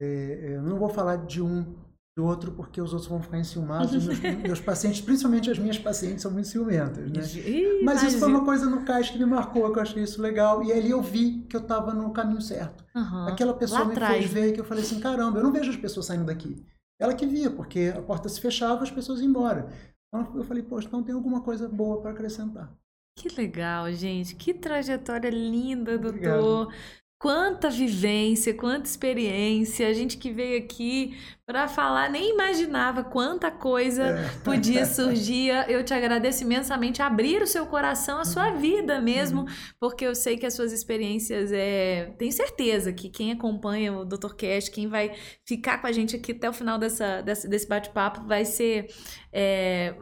é, eu não vou falar de um do outro porque os outros vão ficar enciumados. meus, *laughs* meus, pacientes, principalmente as minhas pacientes, são muito ciumentas, né? Ih, Mas isso foi uma coisa no cais que me marcou, que eu achei isso legal. E ali eu vi que eu estava no caminho certo. Uhum. Aquela pessoa me fez ver que eu falei assim, caramba, eu não vejo as pessoas saindo daqui. Ela que via, porque a porta se fechava, as pessoas iam embora. Então eu falei, poxa, então tem alguma coisa boa para acrescentar. Que legal, gente. Que trajetória linda, doutor. Obrigado. Quanta vivência, quanta experiência. A gente que veio aqui para falar, nem imaginava quanta coisa é. podia *laughs* surgir. Eu te agradeço imensamente abrir o seu coração, a sua uhum. vida mesmo, uhum. porque eu sei que as suas experiências é. Tenho certeza que quem acompanha o Dr. Cash, quem vai ficar com a gente aqui até o final dessa, dessa desse bate-papo, vai ser. É,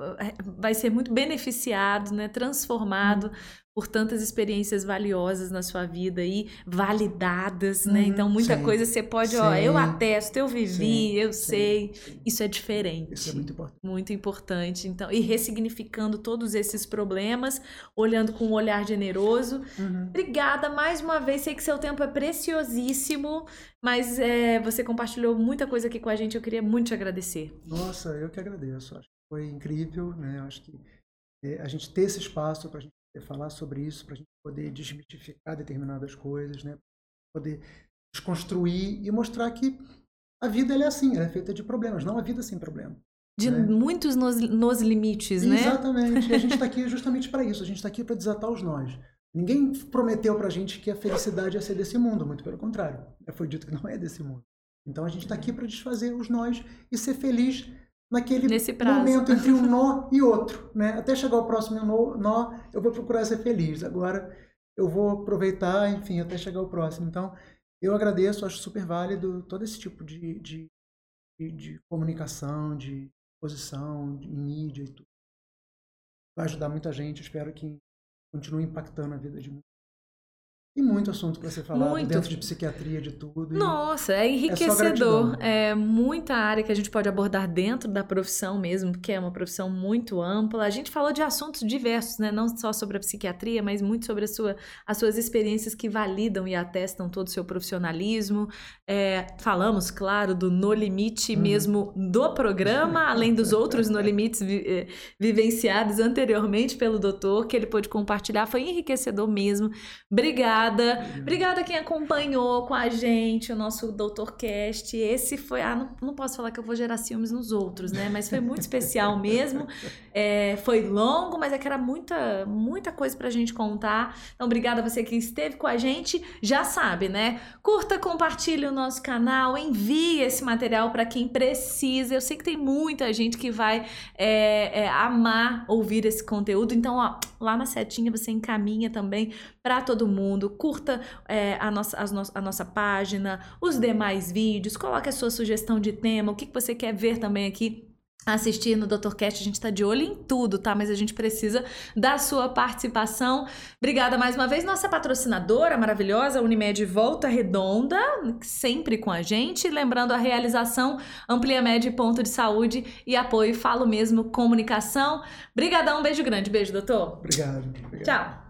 vai ser muito beneficiado, né, transformado uhum por tantas experiências valiosas na sua vida aí, validadas, né? Uhum, então, muita sim, coisa você pode, sim, ó, eu atesto, eu vivi, sim, eu sei. Isso é diferente. Isso é muito importante. Muito importante. Então, e ressignificando todos esses problemas, olhando com um olhar generoso. Uhum. Obrigada mais uma vez. Sei que seu tempo é preciosíssimo, mas é, você compartilhou muita coisa aqui com a gente. Eu queria muito te agradecer. Nossa, eu que agradeço. Acho que foi incrível, né? Acho que é, a gente ter esse espaço para a gente falar sobre isso, para a gente poder desmistificar determinadas coisas, né? poder desconstruir e mostrar que a vida é assim, ela é feita de problemas, não a vida sem problema. De né? muitos nos, nos limites, né? Exatamente. E a gente está aqui *laughs* justamente para isso. A gente está aqui para desatar os nós. Ninguém prometeu para a gente que a felicidade ia ser desse mundo, muito pelo contrário. Foi dito que não é desse mundo. Então a gente está aqui para desfazer os nós e ser feliz naquele momento entre um *laughs* nó e outro. Né? Até chegar ao próximo nó, eu vou procurar ser feliz. Agora eu vou aproveitar, enfim, até chegar ao próximo. Então, eu agradeço, acho super válido todo esse tipo de, de, de, de comunicação, de posição, de mídia e tudo. Vai ajudar muita gente, espero que continue impactando a vida de muita e muito assunto para ser falado muito. dentro de psiquiatria, de tudo. Nossa, é enriquecedor. É, é, muita área que a gente pode abordar dentro da profissão mesmo, porque é uma profissão muito ampla. A gente falou de assuntos diversos, né? Não só sobre a psiquiatria, mas muito sobre sua, as suas experiências que validam e atestam todo o seu profissionalismo. É, falamos, claro, do No Limite uhum. mesmo do programa, *laughs* além dos outros No Limites vi, eh, vivenciados anteriormente pelo doutor, que ele pôde compartilhar. Foi enriquecedor mesmo. Obrigada obrigada. Obrigada quem acompanhou com a gente o nosso Doutorcast. Esse foi. Ah, não, não posso falar que eu vou gerar ciúmes nos outros, né? Mas foi muito especial *laughs* mesmo. É, foi longo, mas é que era muita, muita coisa pra gente contar. Então, obrigada a você que esteve com a gente. Já sabe, né? Curta, compartilhe o nosso canal, envie esse material para quem precisa. Eu sei que tem muita gente que vai é, é, amar ouvir esse conteúdo. Então, ó, lá na setinha você encaminha também para todo mundo. Curta é, a, nossa, a, no a nossa página, os demais vídeos, coloque a sua sugestão de tema, o que, que você quer ver também aqui assistir no DrCast, a gente está de olho em tudo, tá? Mas a gente precisa da sua participação. Obrigada mais uma vez, nossa patrocinadora maravilhosa, Unimed Volta Redonda, sempre com a gente. Lembrando a realização Ampliamed Ponto de Saúde e apoio Falo Mesmo Comunicação. Obrigadão, um beijo grande. Beijo, doutor. Obrigado. obrigado. Tchau.